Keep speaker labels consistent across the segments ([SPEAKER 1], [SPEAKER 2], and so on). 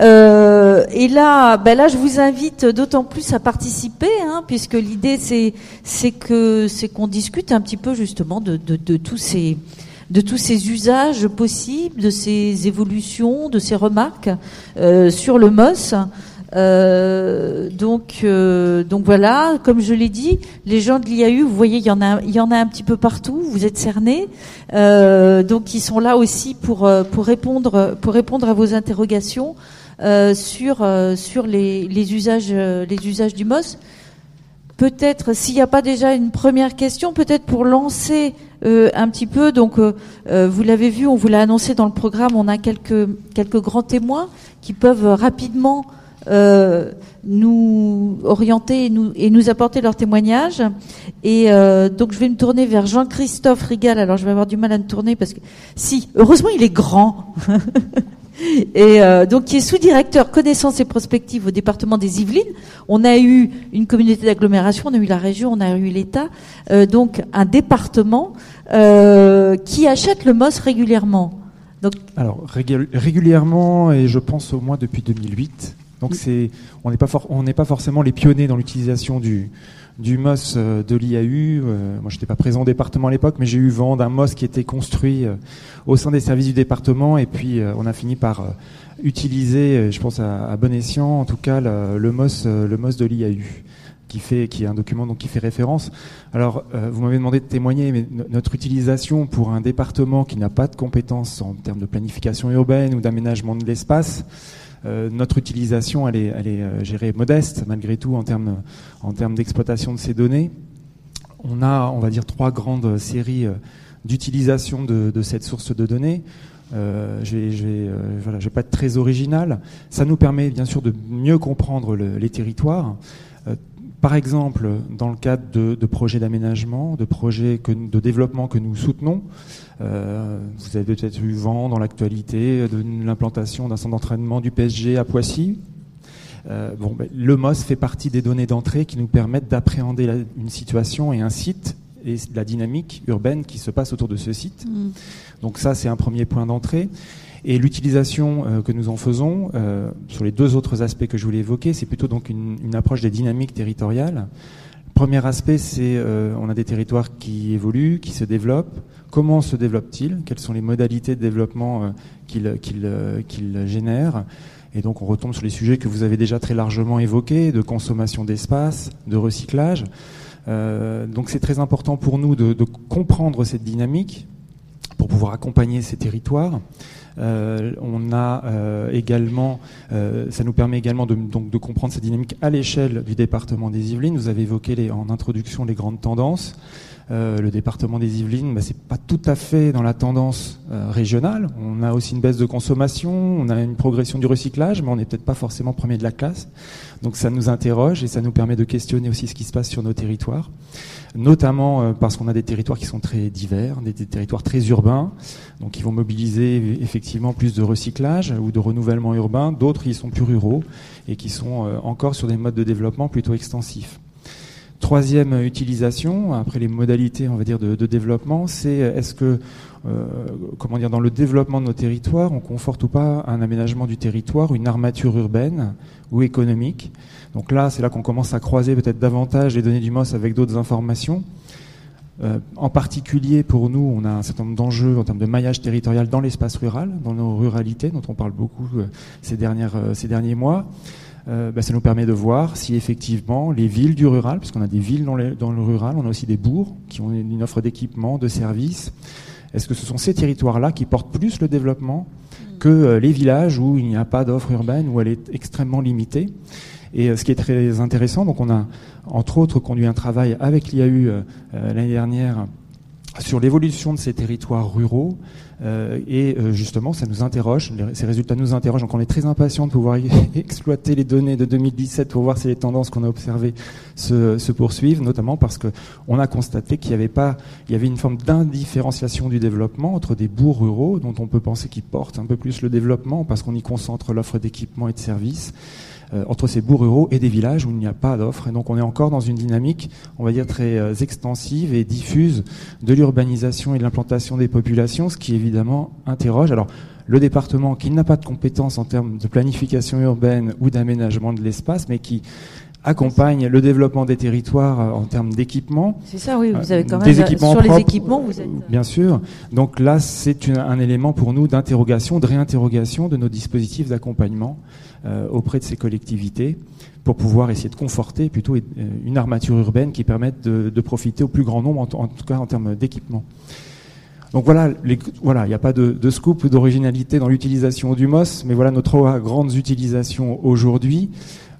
[SPEAKER 1] Euh, et là, ben là, je vous invite d'autant plus à participer, hein, puisque l'idée c'est c'est que c'est qu'on discute un petit peu justement de, de, de tous ces de tous ces usages possibles, de ces évolutions, de ces remarques euh, sur le MOS. Euh, donc, euh, donc voilà, comme je l'ai dit, les gens de l'IAU, vous voyez, il y en a, il y en a un petit peu partout. Vous êtes cernés, euh, donc ils sont là aussi pour euh, pour répondre pour répondre à vos interrogations sur sur les, les usages les usages du MOS. Peut-être, s'il n'y a pas déjà une première question, peut-être pour lancer un petit peu. Donc, vous l'avez vu, on vous l'a annoncé dans le programme. On a quelques quelques grands témoins qui peuvent rapidement euh, nous orienter et nous, et nous apporter leur témoignage. Et euh, donc je vais me tourner vers Jean-Christophe Rigal. Alors je vais avoir du mal à me tourner parce que si, heureusement il est grand. et euh, donc qui est sous-directeur connaissance et prospective au département des Yvelines. On a eu une communauté d'agglomération, on a eu la région, on a eu l'État, euh, donc un département euh, qui achète le MOS régulièrement.
[SPEAKER 2] Donc, Alors régulièrement et je pense au moins depuis 2008. Donc c'est, on n'est pas, on n'est pas forcément les pionniers dans l'utilisation du, du MOS euh, de l'IAU. Euh, moi, je n'étais pas présent au département à l'époque, mais j'ai eu vent d'un MOS qui était construit euh, au sein des services du département, et puis on a fini par utiliser, je pense à, bon escient, en tout cas, le, MOS, le MOS de l'IAU. Qui, fait, qui est un document donc qui fait référence. Alors, vous m'avez demandé de témoigner, mais notre utilisation pour un département qui n'a pas de compétences en termes de planification urbaine ou d'aménagement de l'espace, euh, notre utilisation, elle est, elle est euh, gérée modeste, malgré tout, en termes, en termes d'exploitation de ces données. On a, on va dire, trois grandes séries euh, d'utilisation de, de, cette source de données. Euh, je vais, voilà, vais pas être très original. Ça nous permet bien sûr de mieux comprendre le, les territoires. Par exemple, dans le cadre de, de projets d'aménagement, de projets que, de développement que nous soutenons, euh, vous avez peut-être eu vent dans l'actualité de l'implantation d'un centre d'entraînement du PSG à Poissy. Euh, bon, ben, le MOS fait partie des données d'entrée qui nous permettent d'appréhender une situation et un site et la dynamique urbaine qui se passe autour de ce site. Mm. Donc ça, c'est un premier point d'entrée. Et l'utilisation euh, que nous en faisons, euh, sur les deux autres aspects que je voulais évoquer, c'est plutôt donc une, approche des dynamiques territoriales. Premier aspect, c'est euh, on a des territoires qui évoluent, qui se développent. Comment se développent-ils? Quelles sont les modalités de développement euh, qu'ils génèrent? Et donc on retombe sur les sujets que vous avez déjà très largement évoqués, de consommation d'espace, de recyclage. Donc c'est très important pour nous de, comprendre cette dynamique pour pouvoir accompagner ces territoires. Euh, on a euh, également, euh, ça nous permet également de, donc, de comprendre cette dynamique à l'échelle du département des Yvelines. Vous avez évoqué en introduction les grandes tendances. Euh, le département des Yvelines, bah, c'est pas tout à fait dans la tendance euh, régionale. On a aussi une baisse de consommation, on a une progression du recyclage, mais on n'est peut-être pas forcément premier de la classe. Donc ça nous interroge et ça nous permet de questionner aussi ce qui se passe sur nos territoires, notamment euh, parce qu'on a des territoires qui sont très divers, des, des, territoires très urbains, donc ils vont mobiliser effectivement plus de recyclage ou de renouvellement urbain. D'autres, ils sont plus ruraux et qui sont encore sur des modes de développement plutôt extensifs. Troisième utilisation, après les modalités, on va dire, de, développement, c'est est-ce que, euh, comment dire, dans le développement de nos territoires, on conforte ou pas un aménagement du territoire, une armature urbaine ou économique? Donc là, c'est là qu'on commence à croiser peut-être davantage les données du MOS avec d'autres informations. Euh, en particulier, pour nous, on a un certain nombre d'enjeux en termes de maillage territorial dans l'espace rural, dans nos ruralités, dont on parle beaucoup euh, ces, dernières, euh, ces derniers mois. Euh, bah, ça nous permet de voir si effectivement les villes du rural, puisqu'on a des villes dans, le rural, on a aussi des bourgs qui ont une offre d'équipement, de services. Est-ce que ce sont ces territoires-là qui portent plus le développement que euh, les villages où il n'y a pas d'offre urbaine, où elle est extrêmement limitée? Et euh, ce qui est très intéressant, donc on a entre autres conduit un travail avec l'IAU l'année dernière sur l'évolution de ces territoires ruraux euh, et euh, justement ça nous interroge, ces résultats nous interrogent, donc on est très impatient de pouvoir exploiter les données de 2017 pour voir si les tendances qu'on a observées se, poursuivent, notamment parce que on a constaté qu'il y avait pas, il y avait une forme d'indifférenciation du développement entre des bourgs ruraux dont on peut penser qu'ils portent un peu plus le développement parce qu'on y concentre l'offre d'équipements et de services entre ces bourgs ruraux et des villages où il n'y a pas d'offre. Et donc on est encore dans une dynamique, on va dire, très euh, extensive et diffuse de l'urbanisation et l'implantation des populations, ce qui évidemment interroge. Alors, le département qui n'a pas de compétences en termes de planification urbaine ou d'aménagement de l'espace, mais qui accompagne le développement des territoires euh, en termes d'équipement.
[SPEAKER 1] C'est ça, oui, vous avez quand même
[SPEAKER 2] des équipements
[SPEAKER 1] sur les équipements, vous êtes...
[SPEAKER 2] Bien sûr. Donc là, c'est un élément pour nous d'interrogation, de réinterrogation de nos dispositifs d'accompagnement euh, auprès de ces collectivités pour pouvoir essayer de conforter plutôt une armature urbaine qui permette de, profiter au plus grand nombre, en, tout cas en termes d'équipement. Donc voilà, il n'y a pas de, scoop d'originalité dans l'utilisation du MOS, mais voilà nos trois grandes utilisations aujourd'hui.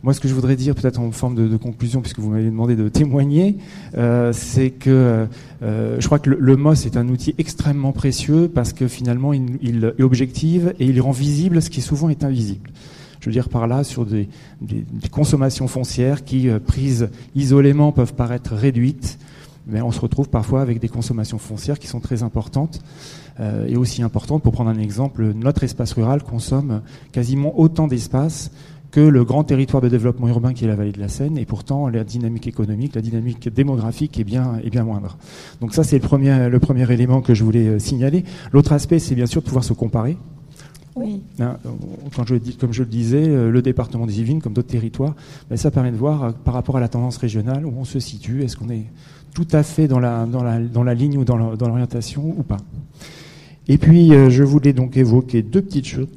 [SPEAKER 2] Moi, ce que je voudrais dire, peut-être en forme de, conclusion, puisque vous m'avez demandé de témoigner, euh, c'est que euh, je crois que le, le, MOS est un outil extrêmement précieux parce que finalement, il, il, est objectif et il rend visible ce qui souvent est invisible. Je veux dire par là sur des, consommations foncières qui, euh, prises isolément, peuvent paraître réduites, mais on se retrouve parfois avec des consommations foncières qui sont très importantes euh, et aussi importantes. Pour prendre un exemple, notre espace rural consomme quasiment autant d'espace que le grand territoire de développement urbain qui est la vallée de la Seine, et pourtant la dynamique économique, la dynamique démographique est bien, est bien moindre. Donc ça, c'est le premier, le premier élément que je voulais euh, signaler. L'autre aspect, c'est bien sûr de pouvoir se comparer.
[SPEAKER 1] Oui.
[SPEAKER 2] Hein, quand je dis, comme je le disais, euh, le département des Yvelines, comme d'autres territoires, ben ça permet de voir euh, par rapport à la tendance régionale où on se situe. Est-ce qu'on est tout à fait dans la, dans la, dans la ligne ou dans l'orientation ou pas Et puis, je voulais donc évoquer deux petites choses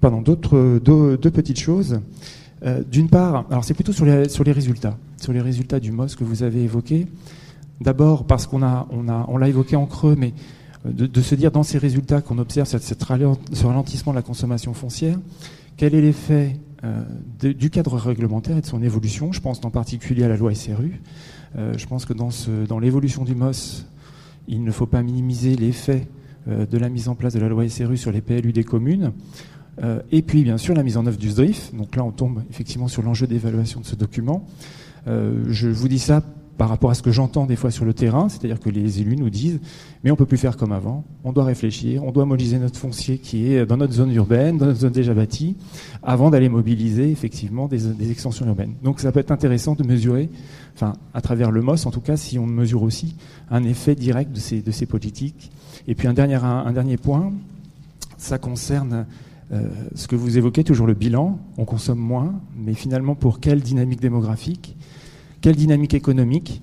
[SPEAKER 2] pardon, d'autres deux, deux, petites choses. Euh, D'une part, alors c'est plutôt sur les, sur les résultats, sur les résultats du MOS que vous avez évoqué. D'abord parce qu'on a, on a, on l'a évoqué en creux, mais euh, de, se dire dans ces résultats qu'on observe cette, ce ralentissement de la consommation foncière, quel est l'effet euh, du cadre réglementaire et de son évolution? Je pense en particulier à la loi SRU. Euh, je pense que dans, l'évolution du MOS, il ne faut pas minimiser l'effet euh, de la mise en place de la loi SRU sur les PLU des communes. Et puis, bien sûr, la mise en œuvre du SDRIF. Donc là, on tombe effectivement sur l'enjeu d'évaluation de ce document. Je vous dis ça par rapport à ce que j'entends des fois sur le terrain, c'est-à-dire que les élus nous disent mais on peut plus faire comme avant, on doit réfléchir, on doit mobiliser notre foncier qui est dans notre zone urbaine, dans notre zone déjà bâtie, avant d'aller mobiliser effectivement des, extensions urbaines. Donc ça peut être intéressant de mesurer, enfin à travers le MOS en tout cas, si on mesure aussi un effet direct de ces, politiques. Et puis un dernier, un, un dernier point, ça concerne euh, ce que vous évoquez, toujours le bilan, on consomme moins, mais finalement pour quelle dynamique démographique, quelle dynamique économique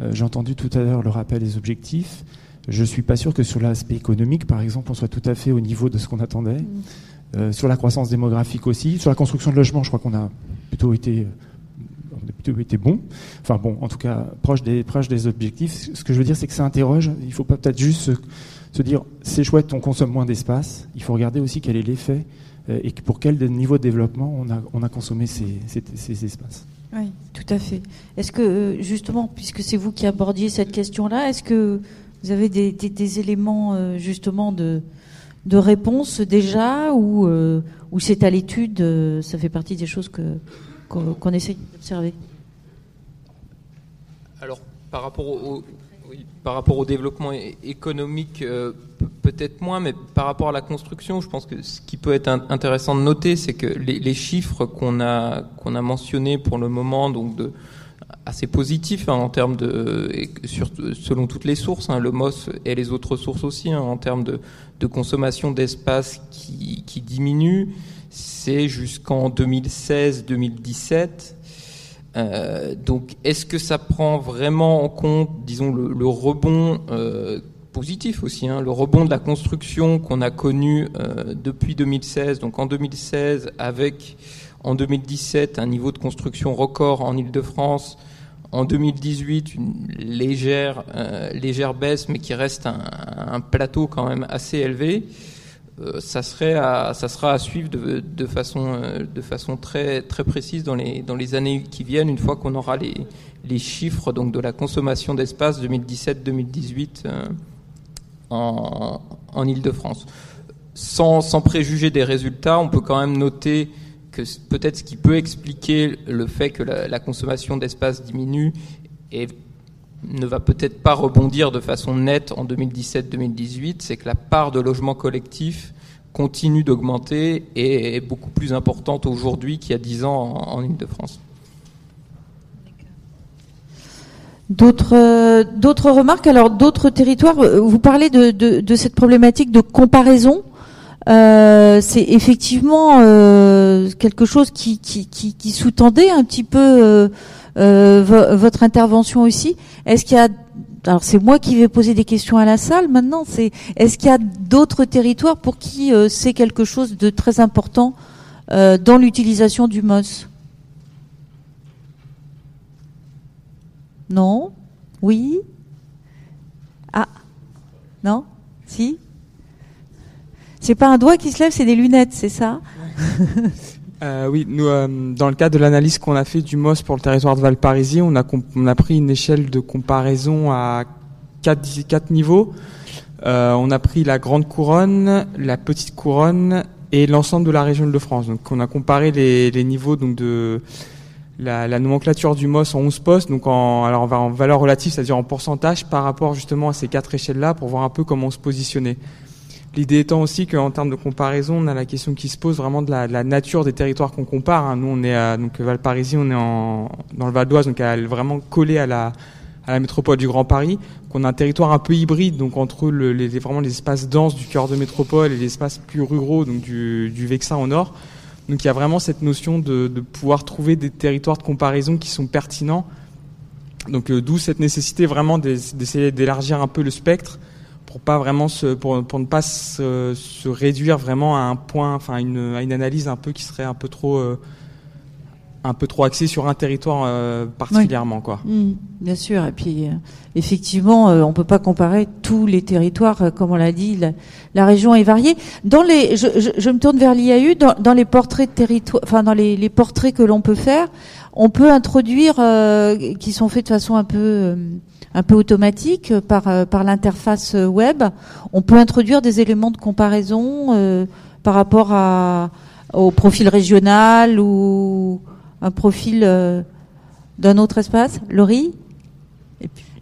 [SPEAKER 2] euh, J'ai entendu tout à l'heure le rappel des objectifs. Je ne suis pas sûr que sur l'aspect économique, par exemple, on soit tout à fait au niveau de ce qu'on attendait. Mmh. Euh, sur la croissance démographique aussi, sur la construction de logements, je crois qu'on a plutôt été on a plutôt été bon. Enfin bon, en tout cas, proche des, proche des objectifs. Ce que je veux dire, c'est que ça interroge. Il ne faut pas peut-être juste se, se dire c'est chouette, on consomme moins d'espace. Il faut regarder aussi quel est l'effet euh, et pour quel niveau de développement on a, on a consommé ces, ces, ces espaces.
[SPEAKER 1] Oui, tout à fait. Est-ce que, euh, justement, puisque c'est vous qui abordiez cette question-là, est-ce que vous avez des, éléments, euh, justement, de, de réponse déjà ou, euh, ou c'est à l'étude Ça fait partie des choses que, qu'on, qu'on essaye d'observer?
[SPEAKER 3] Alors, par rapport au, par rapport au développement économique, euh, peut-être moins, mais par rapport à la construction, je pense que ce qui peut être intéressant de noter, c'est que les, chiffres qu'on a qu'on a mentionnés pour le moment, donc de assez positifs hein, en termes de, selon toutes les sources, hein, le MOS et les autres sources aussi, hein, en termes de, de consommation d'espace qui, qui diminue, c'est jusqu'en 2016-2017. Euh, donc, est-ce que ça prend vraiment en compte, disons, le, le rebond euh, positif aussi, hein, le rebond de la construction qu'on a connu euh, depuis 2016. Donc, en 2016, avec en 2017 un niveau de construction record en Île-de-France. En 2018, une légère, euh, légère baisse, mais qui reste un, un, plateau quand même assez élevé. Euh, ça, serait à, ça sera à suivre de, de, façon, euh, de façon très, très précise dans les, dans les années qui viennent, une fois qu'on aura les, les chiffres donc, de la consommation d'espace 2017-2018 euh, en, en Ile-de-France. Sans, sans préjuger des résultats, on peut quand même noter que peut-être ce qui peut expliquer le fait que la, consommation d'espace diminue et ne va peut-être pas rebondir de façon nette en 2017-2018, c'est que la part de logements collectifs continue d'augmenter et est beaucoup plus importante aujourd'hui qu'il y a 10 ans en, en Ile-de-France.
[SPEAKER 1] D'autres remarques? Alors d'autres territoires. Vous parlez de, cette problématique de comparaison. Euh, c'est effectivement euh, quelque chose qui, sous-tendait un petit peu euh votre intervention aussi. Est-ce qu'il y a alors c'est moi qui vais poser des questions à la salle maintenant. C'est est-ce qu'il y a d'autres territoires pour qui euh, c'est quelque chose de très important euh, dans l'utilisation du MOS Non? Oui? Ah! Non? Si? C'est pas un doigt qui se lève, c'est des lunettes, c'est ça?
[SPEAKER 4] euh, oui, nous, euh, dans le cadre de l'analyse qu'on a fait du MOS pour le territoire de Valparisie, on a, on a pris une échelle de comparaison à quatre, quatre niveaux. Euh, on a pris la grande couronne, la petite couronne et l'ensemble de la région de France. Donc, on a comparé les, les niveaux donc de la, la, nomenclature du MOS en 11 postes, donc en, alors en valeur relative, c'est-à-dire en pourcentage par rapport justement à ces quatre échelles-là pour voir un peu comment on se positionnait. L'idée étant aussi qu'en termes de comparaison, on a la question qui se pose vraiment de la, nature des territoires qu'on compare. Hein. Nous, on est à donc Valparisie, on est dans le Val d'Oise, donc à, vraiment collé à la, métropole du Grand Paris. Qu'on a un territoire un peu hybride, donc entre le, les, vraiment les espaces denses du cœur de métropole et les espaces plus ruraux, donc du, Vexin au nord. Donc il y a vraiment cette notion de, de pouvoir trouver des territoires de comparaison qui sont pertinents. Donc euh, d'où cette nécessité vraiment d'essayer d'élargir un peu le spectre pour pas vraiment se, pour, pour ne pas se, se, réduire vraiment à un point, enfin une, à une analyse un peu qui serait un peu trop euh, un peu trop axée sur un territoire euh, particulièrement quoi.
[SPEAKER 1] Mmh, bien sûr et puis euh, effectivement euh, on peut pas comparer tous les territoires euh, comme on l'a dit la, la, région est variée. Dans les je, je, je me tourne vers l'IAU dans, dans, les portraits de territoire enfin dans les, les portraits que l'on peut faire, on peut introduire qui sont faits de façon un peu un peu automatique euh, par, euh, par l'interface euh, web, on peut introduire des éléments de comparaison euh, par rapport à, au profil régional ou un profil euh, d'un autre espace. Laurie?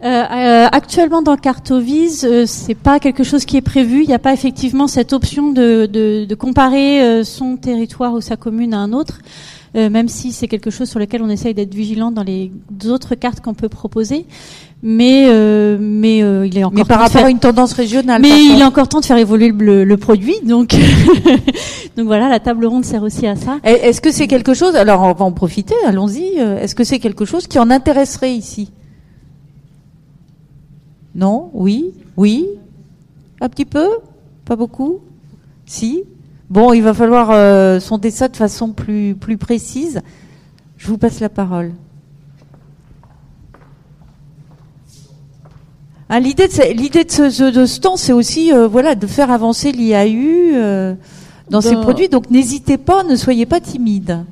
[SPEAKER 5] Euh, actuellement dans Cartovise, euh, c'est pas quelque chose qui est prévu. Il n'y a pas effectivement cette option de, de comparer son territoire ou sa commune à un autre. Euh, même si c'est quelque chose sur lequel on essaye d'être vigilant dans les autres cartes qu'on peut proposer. Mais euh, mais euh, il est encore
[SPEAKER 1] mais par rapport
[SPEAKER 5] faire...
[SPEAKER 1] à une tendance régionale.
[SPEAKER 5] Mais il est encore temps de faire évoluer le, le produit, donc donc voilà, la table ronde sert aussi à ça.
[SPEAKER 1] Est-ce que c'est quelque chose Alors on va en profiter, allons-y. Est-ce que c'est quelque chose qui en intéresserait ici? Non? Oui? Oui? Un petit peu? Pas beaucoup? Si? Bon, il va falloir euh, sonder ça de façon plus, plus précise. Je vous passe la parole. Ah, l'idée de, l'idée de ce, de ce temps, c'est aussi euh, voilà, de faire avancer l'IAU euh, dans, dans ses produits. Donc n'hésitez pas, ne soyez pas timide.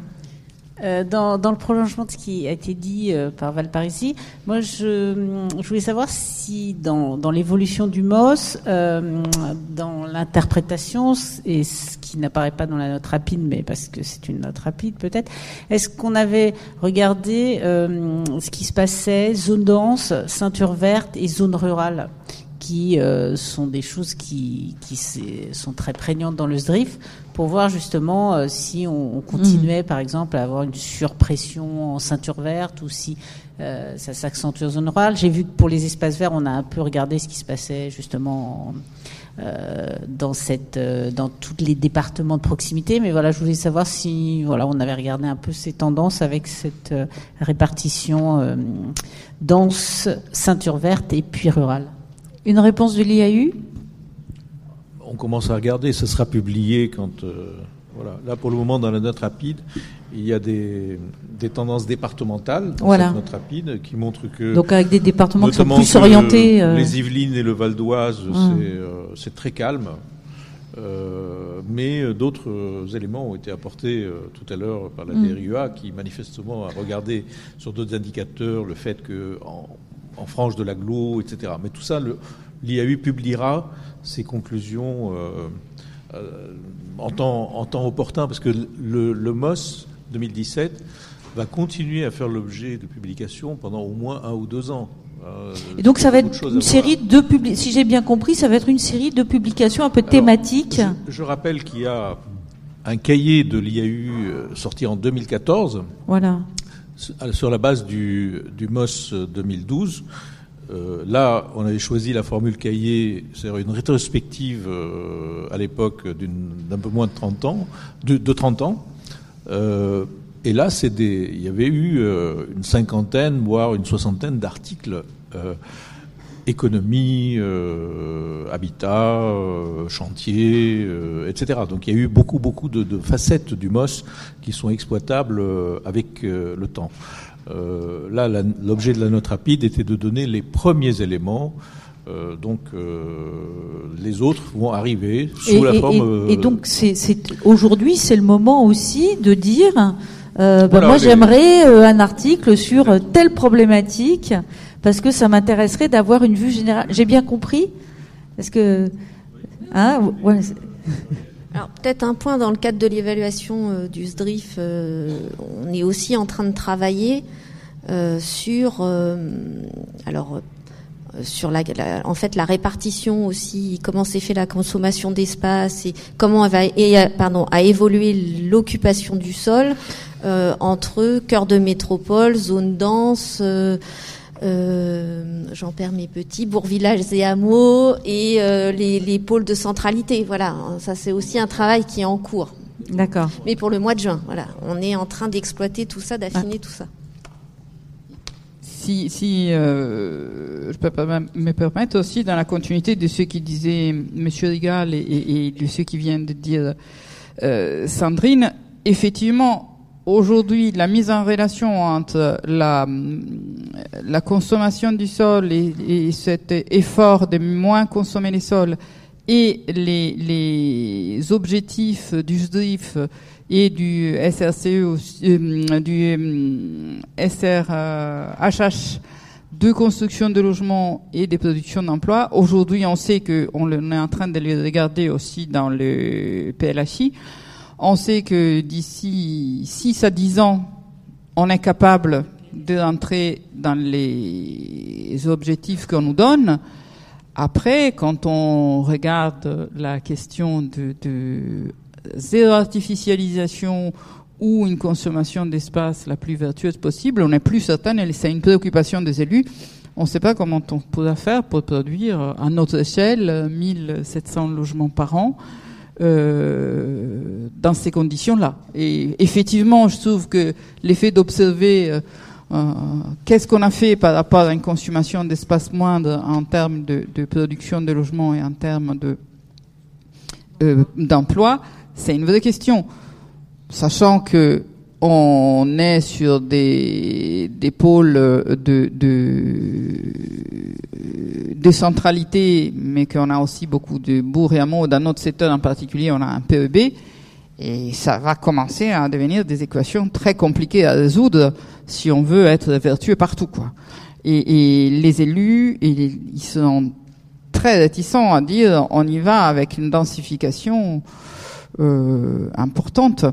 [SPEAKER 6] Euh, dans, dans, le prolongement de ce qui a été dit euh, par Valparisie, moi je, je, voulais savoir si dans, dans l'évolution du MOS, euh, dans l'interprétation, et ce qui n'apparaît pas dans la note rapide, mais parce que c'est une note rapide peut-être, est-ce qu'on avait regardé euh, ce qui se passait, zone dense, ceinture verte et zone rurale qui euh, sont des choses qui, qui sont très prégnantes dans le SDRIF pour voir justement euh, si on, on continuait, mmh. par exemple, à avoir une surpression en ceinture verte ou si euh, ça s'accentue en zone rurale. J'ai vu que pour les espaces verts, on a un peu regardé ce qui se passait justement en, euh, dans cette, euh, dans tous les départements de proximité. Mais voilà, je voulais savoir si, voilà, on avait regardé un peu ces tendances avec cette euh, répartition dense, ceinture verte et puis rurale.
[SPEAKER 1] Une réponse de l'IAU
[SPEAKER 7] on commence à regarder, ce sera publié quand. Euh, voilà. Là, pour le moment, dans la note rapide, il y a des, des tendances départementales dans
[SPEAKER 1] voilà.
[SPEAKER 7] cette note rapide qui montrent que.
[SPEAKER 1] Donc, avec des départements qui sont plus orientés.
[SPEAKER 7] Euh... Les Yvelines et le Val d'Oise, hum. c'est très calme. Euh, mais d'autres éléments ont été apportés euh, tout à l'heure par la
[SPEAKER 1] Hum.
[SPEAKER 7] DRUA qui manifestement a regardé sur d'autres indicateurs le fait que en, en frange de l'agglo, etc. Mais tout ça, l'IAU publiera ses conclusions euh, euh, en, temps, en, temps, opportun, parce que le, le, MOS 2017 va continuer à faire l'objet de publications pendant au moins un ou deux ans.
[SPEAKER 1] Euh, Et donc ça va être une série de publications, si j'ai bien compris, ça va être une série de publications un peu
[SPEAKER 7] Alors,
[SPEAKER 1] thématiques.
[SPEAKER 7] Je, je rappelle qu'il y a un cahier de l'IAU sorti en 2014.
[SPEAKER 1] Voilà
[SPEAKER 7] sur la base du, du MOS 2012. Euh, là, on avait choisi la formule cahier, c'est-à-dire une rétrospective euh, à l'époque d'un peu moins de 30 ans, de, de 30 ans. Euh, et là, il y avait eu une cinquantaine, voire une soixantaine d'articles économie, habitat, chantier, etc. Donc il y a eu beaucoup, beaucoup de, de facettes du MOS qui sont exploitables avec le temps. Euh, là, l'objet de la note rapide était de donner les premiers éléments. Euh, donc les autres vont arriver sous
[SPEAKER 1] Et,
[SPEAKER 7] la
[SPEAKER 1] et-
[SPEAKER 7] forme.
[SPEAKER 1] et- et
[SPEAKER 7] euh,
[SPEAKER 1] donc, aujourd'hui, c'est le moment aussi de dire, euh, bah,
[SPEAKER 7] Voilà,
[SPEAKER 1] moi,
[SPEAKER 7] les-
[SPEAKER 1] j'aimerais euh, un article sur euh, telle problématique parce que ça m'intéresserait d'avoir une vue générale. J'ai bien compris? Est-ce que, hein, ouais,
[SPEAKER 8] Alors peut-être un point dans le cadre de l'évaluation euh, du SDRIF, euh, on est aussi en train de travailler euh, sur, euh, alors euh, sur la, la- en fait la répartition aussi, comment s'est fait la consommation d'espace et comment elle va, et, pardon, a évolué l'occupation du sol entre cœur de métropole, zone dense. Euh, j'en perds mes petits, bourgs, villages et hameaux et euh, les, les pôles de centralité. Voilà, ça c'est aussi un travail qui est en cours.
[SPEAKER 1] d'accord.
[SPEAKER 8] Mais pour le mois de juin, voilà, on est en train d'exploiter tout ça, d'affiner tout ça.
[SPEAKER 9] Si, si euh, je peux pas me permettre aussi, dans la continuité de ce qui disait Monsieur Rigal et, et- et de ce qui vient de dire Sandrine, effectivement, aujourd'hui, la mise en relation entre la, la consommation du sol et, et cet effort de moins consommer les sols et les, les objectifs du SDRIF et du SRCE, euh, du euh, SRHH de construction de logements et de production d'emplois. Aujourd'hui, on sait que on le- on est en train de les regarder aussi dans le PLHI. On sait que d'ici 6 à 10 ans, on est capable de rentrer dans les objectifs qu'on nous donne. Après, quand on regarde la question de, de zéro artificialisation ou une consommation d'espace la plus vertueuse possible, on est plus certain, et c'est une préoccupation des élus, on ne sait pas comment on pourra faire pour produire à notre échelle 1700 logements par an euh, dans ces conditions-là. Et effectivement, je trouve que l'effet d'observer euh, euh, qu'est-ce qu'on a fait par rapport à une consommation d'espace moindre en termes de, production de logements et en termes de d'emploi, c'est une vraie question. Sachant que on est sur des, des pôles de, de, de centralité, mais qu'on a aussi beaucoup de bourgs et hameaux. Dans notre secteur en particulier, on a un PEB. Et ça va commencer à devenir des équations très compliquées à résoudre si on veut être vertueux partout, quoi. Et, et les élus, ils sont très réticents à dire on y va avec une densification euh, importante.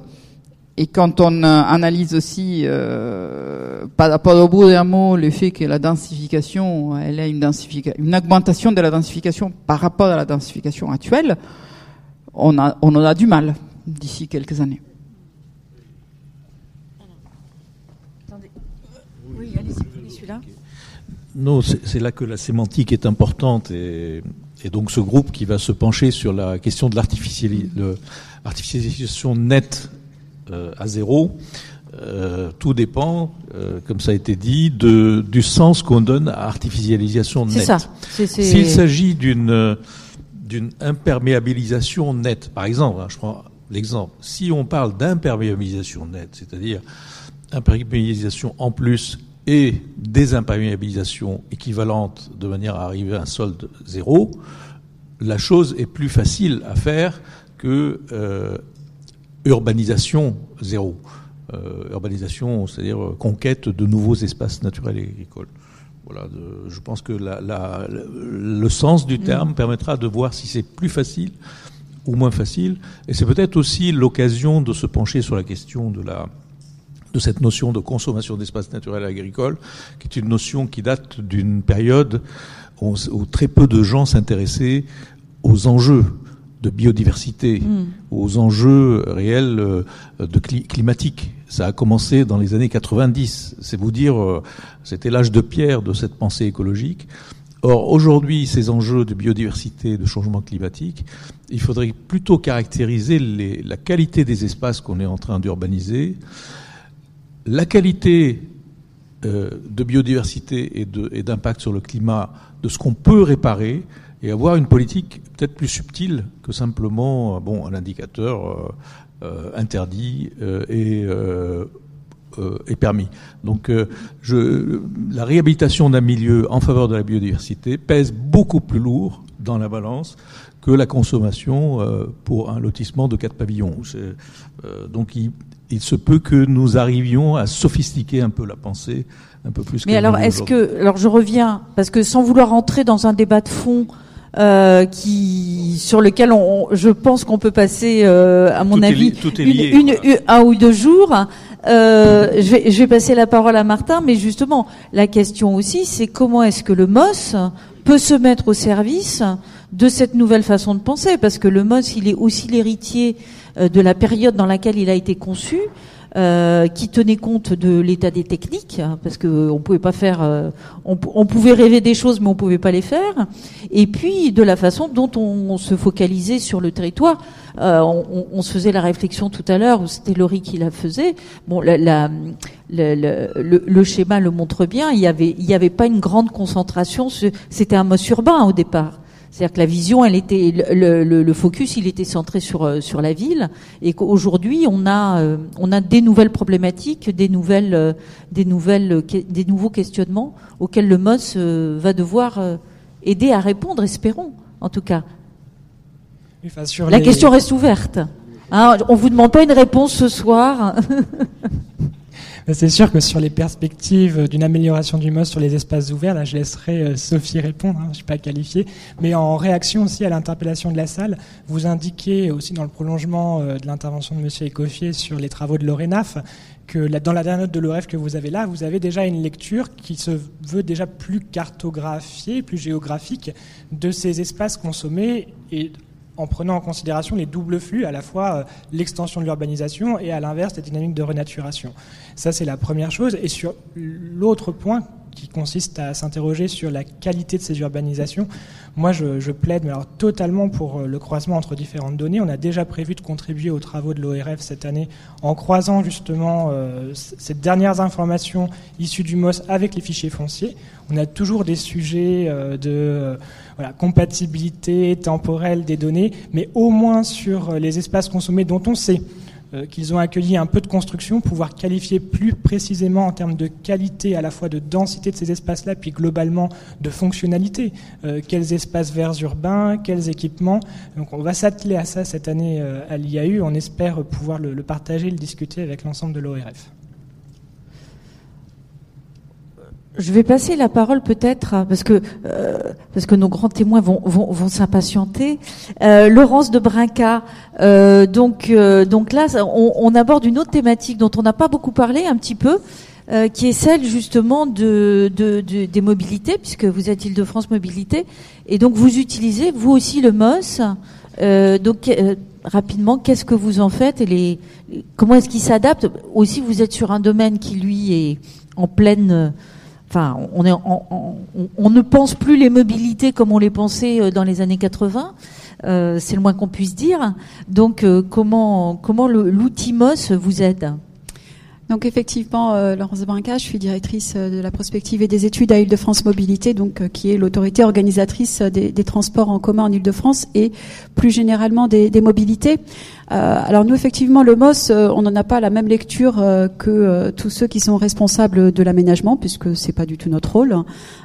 [SPEAKER 9] Et quand on euh, analyse aussi euh, par rapport au bout d'un mot le fait que la densification, elle a une densification, une augmentation de la densification par rapport à la densification actuelle, on a on aura du mal d'ici quelques années.
[SPEAKER 1] Oui, allez-y, prenez celui-là.
[SPEAKER 7] Non, c'est là que la sémantique est importante et, et donc ce groupe qui va se pencher sur la question de l'artificialisation nette à zéro, euh, tout dépend, euh, comme ça a été dit, de, du sens qu'on donne à artificialisation nette.
[SPEAKER 1] C'est ça.
[SPEAKER 7] S'il s'agit d'une euh, d'une imperméabilisation nette, par exemple, hein, je prends l'exemple, si on parle d'imperméabilisation nette, c'est-à-dire imperméabilisation en plus et désimperméabilisation équivalente de manière à arriver à un solde zéro, la chose est plus facile à faire que euh, urbanisation zéro. Euh, urbanisation, c'est-à-dire euh, conquête de nouveaux espaces naturels et agricoles. Voilà, je pense que le, sens du terme permettra de voir si c'est plus facile ou moins facile. Et c'est peut-être aussi l'occasion de se pencher sur la question de cette notion de consommation d'espaces naturels et agricoles, qui est une notion qui date d'une période où très peu de gens s'intéressaient aux enjeux de biodiversité,
[SPEAKER 1] Mm.
[SPEAKER 7] aux enjeux réels euh, de cli- climatiques. ça a commencé dans les années 90. C'est vous dire, euh, c'était l'âge de pierre de cette pensée écologique. Or, aujourd'hui, ces enjeux de biodiversité, de changement climatique, il faudrait plutôt caractériser les, la qualité des espaces qu'on est en train d'urbaniser, la qualité euh, de biodiversité et d'impact sur le climat de ce qu'on peut réparer et avoir une politique peut-être plus subtile que simplement bon, un indicateur euh, euh, interdit et, et, permis. Donc je, la réhabilitation d'un milieu en faveur de la biodiversité pèse beaucoup plus lourd dans la balance que la consommation pour un lotissement de quatre pavillons. donc il, il se peut que nous arrivions à sophistiquer un peu la pensée, un peu plus.
[SPEAKER 1] Mais alors, est-ce que, alors je reviens, parce que sans vouloir entrer dans un débat de fond, euh, qui sur lequel on, je pense qu'on peut passer, euh, à mon avis, une, un ou deux jours. Euh, je, vais, je vais passer la parole à Martin, mais justement, la question aussi, c'est comment est-ce que le MOS peut se mettre au service de cette nouvelle façon de penser, parce que le MOS, il est aussi l'héritier euh, de la période dans laquelle il a été conçu. Euh, qui tenait compte de l'état des techniques, hein, parce que on pouvait pas faire, euh, on, pouvait rêver des choses, mais on pouvait pas les faire. Et puis de la façon dont on, se focalisait sur le territoire. on, se faisait la réflexion tout à l'heure, c'était Laurie qui la faisait. Bon, la, le, schéma le montre bien. Il y avait, il y avait pas une grande concentration. C'était un mot urbain au départ. C'est-à-dire que la vision, elle était, le, le, le, focus, il était centré sur euh, sur la ville, et qu'aujourd'hui, on a euh, on a des nouvelles problématiques, des nouvelles euh, des nouvelles des nouveaux questionnements auxquels le MOS va devoir aider à répondre, espérons, en tout cas. la question reste ouverte. Hein, on vous demande pas une réponse ce soir.
[SPEAKER 10] C'est sûr que sur les perspectives d'une amélioration du MOS sur les espaces ouverts, là je laisserai euh, Sophie répondre, hein, je ne suis pas qualifié, mais en réaction aussi à l'interpellation de la salle, vous indiquez aussi dans le prolongement euh, de l'intervention de M. Ecoffier sur les travaux de l'ORENAF que dans la dernière note de l'OREF que vous avez là, vous avez déjà une lecture qui se veut déjà plus cartographiée, plus géographique de ces espaces consommés et en prenant en considération les doubles flux, à la fois euh, l'extension de l'urbanisation et à l'inverse la dynamique de renaturation. Ça, c'est la première chose. Et sur l'autre point, qui consiste à s'interroger sur la qualité de ces urbanisations. Moi, je, plaide mais alors, totalement pour euh, le croisement entre différentes données. On a déjà prévu de contribuer aux travaux de l'ORF cette année en croisant justement euh, ces dernières informations issues du MOS avec les fichiers fonciers. On a toujours des sujets de voilà, compatibilité temporelle des données, mais au moins sur euh, les espaces consommés dont on sait euh, qu'ils ont accueilli un peu de construction, pouvoir qualifier plus précisément en termes de qualité, à la fois de densité de ces espaces-là, puis globalement de fonctionnalité. Euh, quels espaces verts urbains, quels équipements. Donc on va s'atteler à ça cette année à l'IAU. On espère pouvoir le, le partager, le discuter avec l'ensemble de l'ORF.
[SPEAKER 1] Je vais passer la parole peut-être parce que euh, parce que nos grands témoins vont vont, vont s'impatienter. Euh, Laurence de Brinca. Euh, donc euh, donc là, on, on, aborde une autre thématique dont on n'a pas beaucoup parlé un petit peu, euh, qui est celle justement de, de, de, des mobilités, puisque vous êtes Île-de-France Mobilité, et donc vous utilisez vous aussi le MOS. donc rapidement, qu'est-ce que vous en faites et les comment est-ce qu'il s'adapte? Aussi, vous êtes sur un domaine qui lui est en pleine On, ne pense plus les mobilités comme on les pensait euh, dans les années 80. Euh, c'est le moins qu'on puisse dire. Donc, euh, comment, comment l'outil MOS vous aide?
[SPEAKER 11] Donc effectivement, Laurence Brinca, je suis directrice de la prospective et des études à Île-de-France Mobilité, donc qui est l'autorité organisatrice des, transports en commun en Île-de-France et plus généralement des mobilités. Euh, alors nous, effectivement, le MOS, euh, on n'en a pas la même lecture euh, que tous ceux qui sont responsables de l'aménagement, puisque c'est pas du tout notre rôle.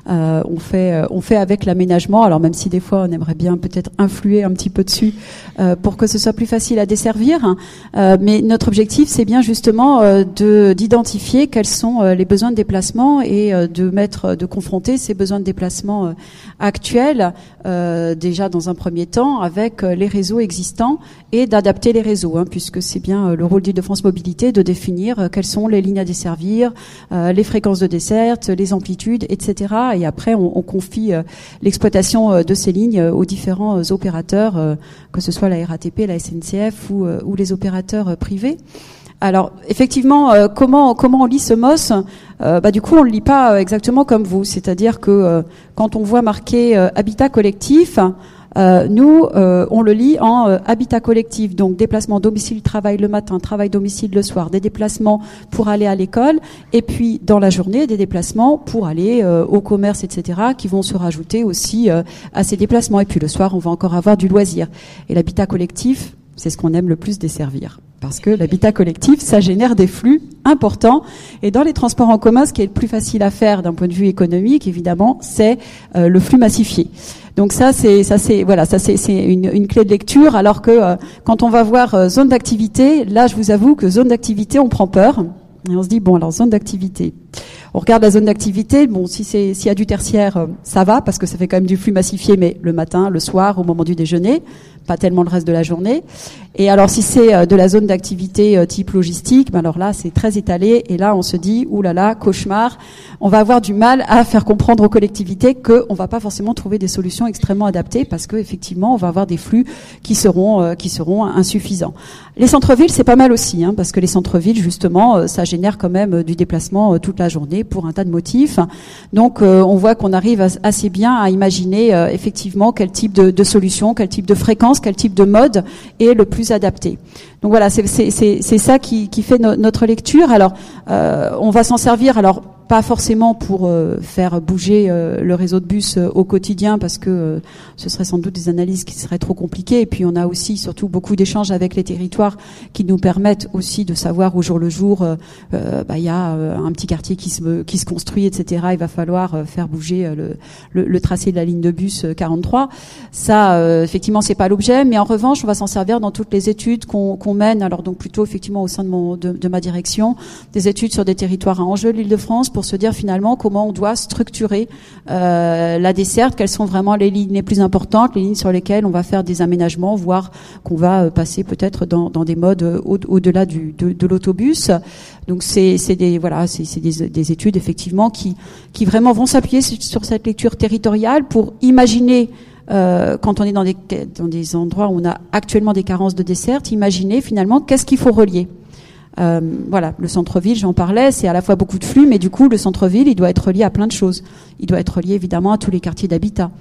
[SPEAKER 11] on fait, on fait avec l'aménagement. Alors même si des fois on aimerait bien peut-être influer un petit peu dessus pour que ce soit plus facile à desservir, mais notre objectif, c'est bien justement de d'identifier quels sont les besoins de déplacement et de mettre, de confronter ces besoins de déplacement actuels déjà dans un premier temps avec les réseaux existants et d'adapter les réseaux, hein, puisque c'est bien euh, le rôle d'Île-de-France Mobilité de définir euh, quelles sont les lignes à desservir, euh, les fréquences de desserte, les amplitudes, etc. Et après, on, on confie l'exploitation de ces lignes aux différents opérateurs, que ce soit la RATP, la SNCF ou, ou les opérateurs privés. Alors effectivement, euh, comment on lit ce MOS euh, bah, Du coup, on le lit pas euh, exactement comme vous. C'est-à-dire que quand on voit marqué habitat collectif, nous, on le lit en habitat collectif, donc déplacement domicile-travail le matin, travail-domicile le soir, des déplacements pour aller à l'école, et puis dans la journée, des déplacements pour aller au commerce, etc., qui vont se rajouter aussi à ces déplacements. Et puis le soir, on va encore avoir du loisir. Et l'habitat collectif, c'est ce qu'on aime le plus desservir. Parce que l'habitat collectif, ça génère des flux importants. Et dans les transports en commun, ce qui est le plus facile à faire d'un point de vue économique, évidemment, c'est euh, le flux massifié. Donc ça, c'est ça, c'est voilà, ça c'est une, clé de lecture. Alors que euh, quand on va voir euh, zone d'activité, là, je vous avoue que zone d'activité, on prend peur et on se dit bon, alors zone d'activité. On regarde la zone d'activité. Bon, si c'est s'il y a du tertiaire, ça va parce que ça fait quand même du flux massifié, mais le matin, le soir, au moment du déjeuner pas tellement le reste de la journée. Et alors si c'est euh, de la zone d'activité euh, type logistique, ben alors là c'est très étalé et là on se dit oulala là là, cauchemar, on va avoir du mal à faire comprendre aux collectivités qu'on va pas forcément trouver des solutions extrêmement adaptées parce que effectivement on va avoir des flux qui seront euh, qui seront insuffisants. Les centres-villes c'est pas mal aussi hein, parce que les centres-villes justement ça génère quand même du déplacement toute la journée pour un tas de motifs. Donc on voit qu'on arrive assez bien à imaginer effectivement quel type de, de solution, quel type de fréquence quel type de mode est le plus adapté. Donc voilà, c'est ça qui, qui fait notre lecture. Alors, euh, on va s'en servir. Alors, pas forcément pour euh, faire bouger euh, le réseau de bus euh, au quotidien parce que ce serait sans doute des analyses qui seraient trop compliquées. Et puis on a aussi surtout beaucoup d'échanges avec les territoires qui nous permettent aussi de savoir au jour le jour bah, il y a un petit quartier qui se qui se construit etc il va falloir faire bouger le, le, tracé de la ligne de bus 43 ça effectivement c'est pas l'objet mais en revanche on va s'en servir dans toutes les études qu'on mène. Alors donc plutôt effectivement au sein de mon de ma direction des études sur des territoires à enjeu de l'Île-de-France pour se dire finalement comment on doit structurer euh, la desserte, quelles sont vraiment les lignes les plus importantes, les lignes sur lesquelles on va faire des aménagements, voire qu'on va euh, passer peut-être dans, des modes euh, au-delà de, l'autobus. Donc c'est des voilà, c'est des, des, études effectivement qui qui vraiment vont s'appuyer sur cette lecture territoriale pour imaginer quand on est dans des, dans des endroits où on a actuellement des carences de desserte, imaginer finalement qu'est-ce qu'il faut relier. Euh, voilà, le centre-ville, j'en parlais, c'est à la fois beaucoup de flux, mais du coup, le centre-ville, il doit être relié à plein de choses. Il doit être relié évidemment à tous les quartiers d'habitat.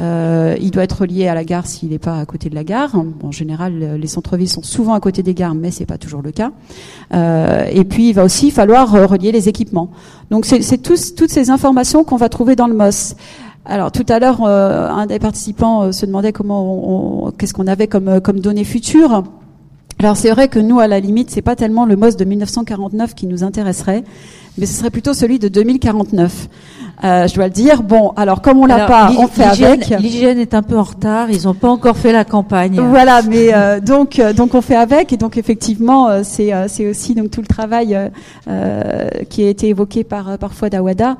[SPEAKER 11] Euh, il doit être relié à la gare s'il n'est pas à côté de la gare. en général, les centres-villes sont souvent à côté des gares, mais c'est pas toujours le cas. Euh, et puis, il va aussi falloir relier les équipements. Donc, c'est toutes ces informations qu'on va trouver dans le MOS. Alors tout à l'heure, un des participants se demandait comment, qu'est-ce qu'on avait comme données futures. Alors c'est vrai que nous, à la limite, c'est pas tellement le MOS de 1949 qui nous intéresserait, mais ce serait plutôt celui de 2049. Euh, je dois le dire. Bon, alors comme on l'a pas, on fait avec.
[SPEAKER 1] L'hygiène est un peu en retard. Ils n'ont pas encore fait la campagne.
[SPEAKER 11] Voilà, mais euh, donc euh, donc on fait avec et donc effectivement euh, c'est c'est aussi donc tout le travail qui a été évoqué par par Fouad Awada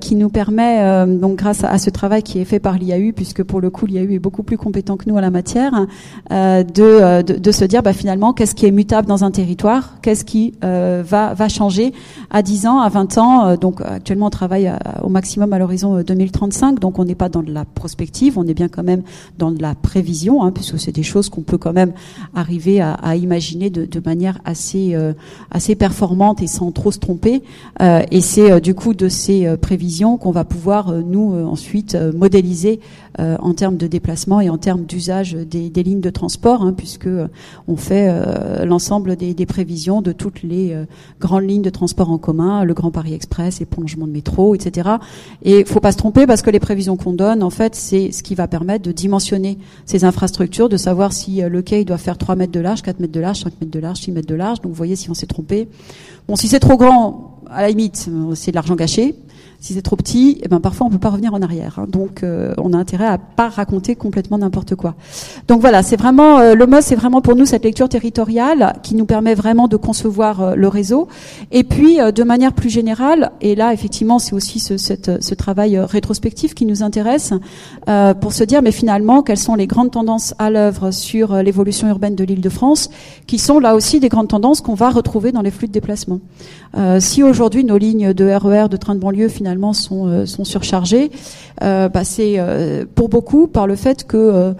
[SPEAKER 11] qui nous permet donc grâce à, ce travail qui est fait par l'IAU puisque pour le coup l'IAU est beaucoup plus compétent que nous en la matière de, de, de se dire bah finalement qu'est-ce qui est mutable dans un territoire, qu'est-ce qui va va changer à 10 ans, à 20 ans? donc actuellement on travaille à, au maximum à l'horizon 2035. Euh, donc on n'est pas dans de la prospective, on est bien quand même dans de la prévision, hein, puisque c'est des choses qu'on peut quand même arriver à, imaginer de, de, manière assez euh, assez performante et sans trop se tromper. Euh, et c'est du coup de ces prévisions qu'on va pouvoir nous ensuite modéliser en termes de déplacement et en termes d'usage des, des, lignes de transport, hein, puisque on fait l'ensemble des, des, prévisions de toutes les grandes lignes de transport en commun, le Grand Paris Express, les prolongements de métro, etc. Et faut pas se tromper parce que les prévisions qu'on donne, en fait, c'est ce qui va permettre de dimensionner ces infrastructures, de savoir si euh, le quai doit faire 3 mètres de large, 4 mètres de large, 5 mètres de large, 6 mètres de large. Donc vous voyez si on s'est trompé. Bon, si c'est trop grand, à la limite, euh, c'est de l'argent gâché. Si c'est trop petit, eh ben parfois on peut pas revenir en arrière. Hein. Donc euh, on a intérêt à pas raconter complètement n'importe quoi. Donc voilà, c'est vraiment euh, le MOS, c'est vraiment pour nous cette lecture territoriale qui nous permet vraiment de concevoir euh, le réseau. Et puis de manière plus générale, et là effectivement c'est aussi ce, ce travail rétrospectif qui nous intéresse pour se dire mais finalement quelles sont les grandes tendances à l'œuvre sur l'évolution urbaine de l'Île-de-France, qui sont là aussi des grandes tendances qu'on va retrouver dans les flux de déplacement. si aujourd'hui nos lignes de RER, e de train de banlieue finalement sont, sont surchargés, bah, c'est pour beaucoup par le fait que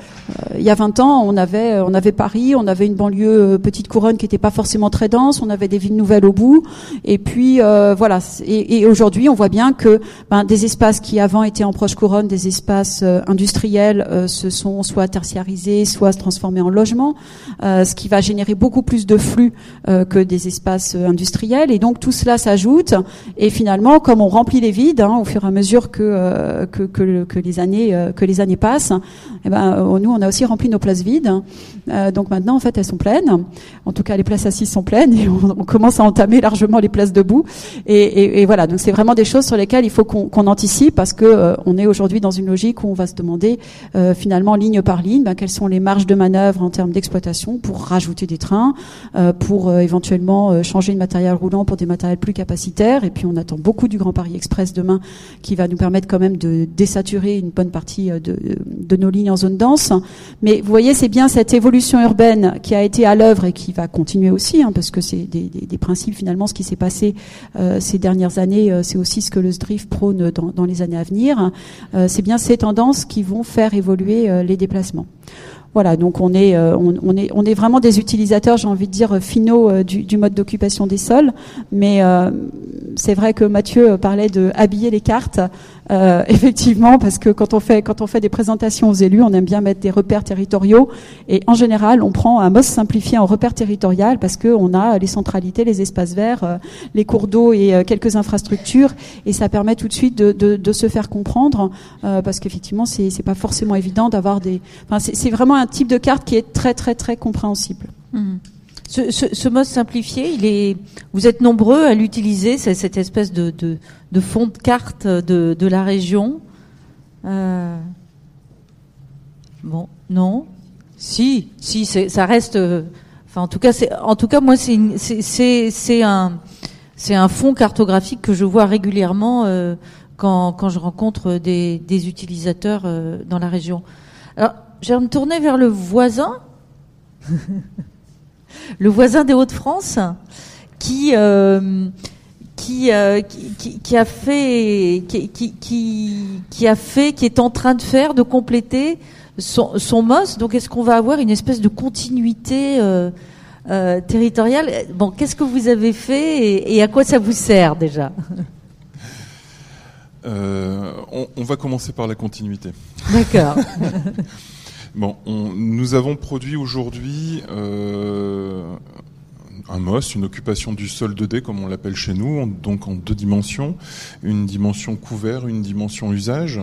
[SPEAKER 11] il y a 20 ans, on avait, on avait Paris, on avait une banlieue petite couronne qui n'était pas forcément très dense, on avait des villes nouvelles au bout, et puis voilà. Et, aujourd'hui, on voit bien que ben, des espaces qui avant étaient en proche couronne, des espaces industriels, se sont soit tertiarisés, soit transformés en logements, ce qui va générer beaucoup plus de flux que des espaces industriels. Et donc tout cela s'ajoute. Et finalement, comme on remplit les hein, au fur et à mesure que, euh, euh, les années passent, eh ben euh, nous on a aussi rempli nos places vides. donc maintenant en fait elles sont pleines. En tout cas les places assises sont pleines et on, commence à entamer largement les places debout. Et, voilà. Donc c'est vraiment des choses sur lesquelles il faut qu'on anticipe parce que on est aujourd'hui dans une logique où on va se demander finalement ligne par ligne ben, quelles sont les marges de manœuvre en termes d'exploitation pour rajouter des trains, pour éventuellement changer de matériel roulant pour des matériels plus capacitaires. Et puis on attend beaucoup du Grand Paris Express demain, qui va nous permettre quand même de désaturer une bonne partie euh, de, nos lignes en zone dense. Mais vous voyez, c'est bien cette évolution urbaine qui a été à l'œuvre et qui va continuer aussi, hein, parce que c'est des, principes finalement. Ce qui s'est passé euh, ces dernières années, euh, c'est aussi ce que le SDRIF prône dans, les années à venir. C'est bien ces tendances qui vont faire évoluer les déplacements. Voilà, donc on est, euh, on, est, on est vraiment des utilisateurs, j'ai envie de dire, finaux euh, du, mode d'occupation des sols. Mais euh, c'est vrai que Mathieu parlait de habiller les cartes. Euh, effectivement, parce que quand on fait quand on fait des présentations aux élus, on aime bien mettre des repères territoriaux et en général, on prend un MOS simplifié en repère territorial parce que on a les centralités, les espaces verts, euh, les cours d'eau et euh, quelques infrastructures et ça permet tout de suite de, se faire comprendre parce qu'effectivement, c'est pas forcément évident d'avoir des. Enfin, c'est vraiment un type de carte qui est très très très compréhensible.
[SPEAKER 1] Mmh. Ce, mode simplifié, vous êtes nombreux à l'utiliser, cette espèce de, fond de carte de, la région. Euh... Bon, non, si, si, ça reste. Enfin, en tout cas, moi, c'est, un, fond cartographique que je vois régulièrement euh, quand, je rencontre des, des utilisateurs euh, dans la région. Alors, je vais me tourner vers le voisin. le voisin des Hauts-de-France, qui, euh, qui, euh, qui, qui, a fait, qui, qui, a fait, qui est en train de faire, de compléter son, son MOS. Donc, est-ce qu'on va avoir une espèce de continuité euh, euh territoriale? Bon, qu'est-ce que vous avez fait et, et, à quoi ça vous sert déjà?
[SPEAKER 12] Euh, on, on, va commencer par la continuité.
[SPEAKER 1] D'accord.
[SPEAKER 12] Bon, on, nous avons produit aujourd'hui euh, un MOS, une occupation du sol 2D comme on l'appelle chez nous, donc en deux dimensions, une dimension couvert, une dimension usage,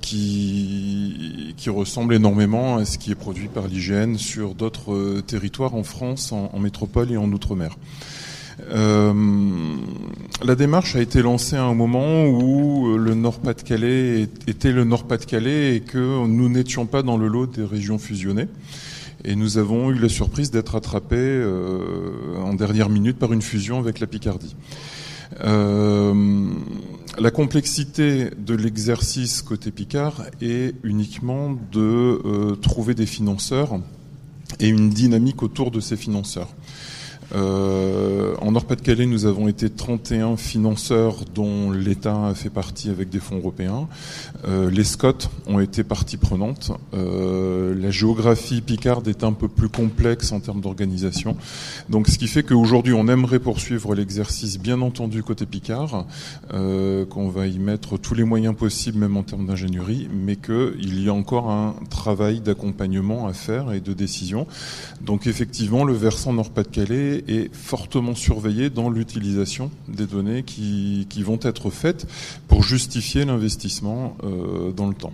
[SPEAKER 12] qui, qui ressemble énormément à ce qui est produit par l'IGN sur d'autres euh, territoires en France, en, en métropole et en Outre-mer. Euh, la démarche a été lancée à un moment où euh, le Nord-Pas-de-Calais était le Nord-Pas-de-Calais et que nous n'étions pas dans le lot des régions fusionnées. Et nous avons eu la surprise d'être attrapés euh, en dernière minute par une fusion avec la Picardie. La complexité de l'exercice côté Picard est uniquement de trouver des financeurs et une dynamique autour de ces financeurs. Euh, en Nord-Pas-de-Calais, nous avons été 31 financeurs dont l'État a fait partie avec des fonds européens. Euh, les SCOT ont été partie prenante. Euh, la géographie picarde est un peu plus complexe en termes d'organisation. Donc ce qui fait qu'aujourd'hui, on aimerait poursuivre l'exercice, bien entendu, côté Picard, qu'on va y mettre tous les moyens possibles, même en termes d'ingénierie, mais qu'il y a encore un travail d'accompagnement à faire et de décision. Donc effectivement, le versant Nord-Pas-de-Calais est fortement surveillé dans l'utilisation des données qui, qui, vont être faites pour justifier l'investissement euh, dans le temps.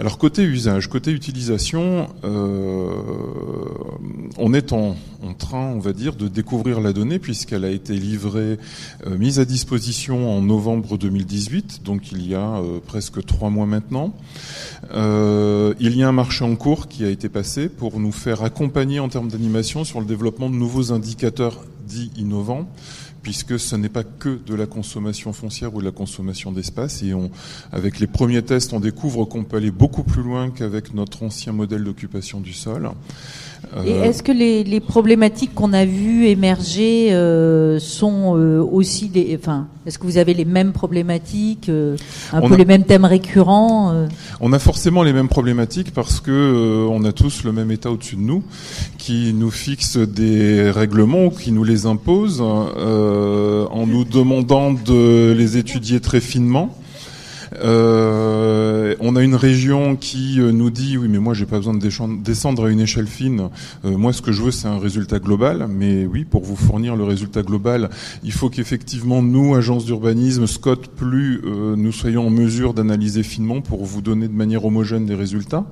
[SPEAKER 12] Alors côté usage, côté utilisation, euh, on est en, train, on va dire, de découvrir la donnée puisqu'elle a été livrée, euh, mise à disposition en novembre 2018, donc il y a euh, presque trois mois maintenant. Il y a un marché en cours qui a été passé pour nous faire accompagner en termes d'animation sur le développement de nouveaux indicateurs dit innovant puisque ce n'est pas que de la consommation foncière ou de la consommation d'espace. Et on, avec les premiers tests, on découvre qu'on peut aller beaucoup plus loin qu'avec notre ancien modèle d'occupation du sol.
[SPEAKER 1] Et est-ce que les, les problématiques qu'on a vues émerger euh, sont euh, aussi des, enfin, est-ce que vous avez les mêmes problématiques, euh, un
[SPEAKER 12] On
[SPEAKER 1] peu
[SPEAKER 12] a-
[SPEAKER 1] les mêmes thèmes récurrents euh?
[SPEAKER 12] On a forcément les mêmes problématiques parce que euh, on a tous le même État au-dessus de nous qui nous fixe des règlements ou qui nous les impose euh, en nous demandant de les étudier très finement. Euh, on a une région qui euh, nous dit oui mais moi j'ai pas besoin de descendre à une échelle fine. Euh, moi ce que je veux c'est un résultat global. Mais oui pour vous fournir le résultat global il faut qu'effectivement nous agence d'urbanisme Scott plus euh, nous soyons en mesure d'analyser finement pour vous donner de manière homogène des résultats.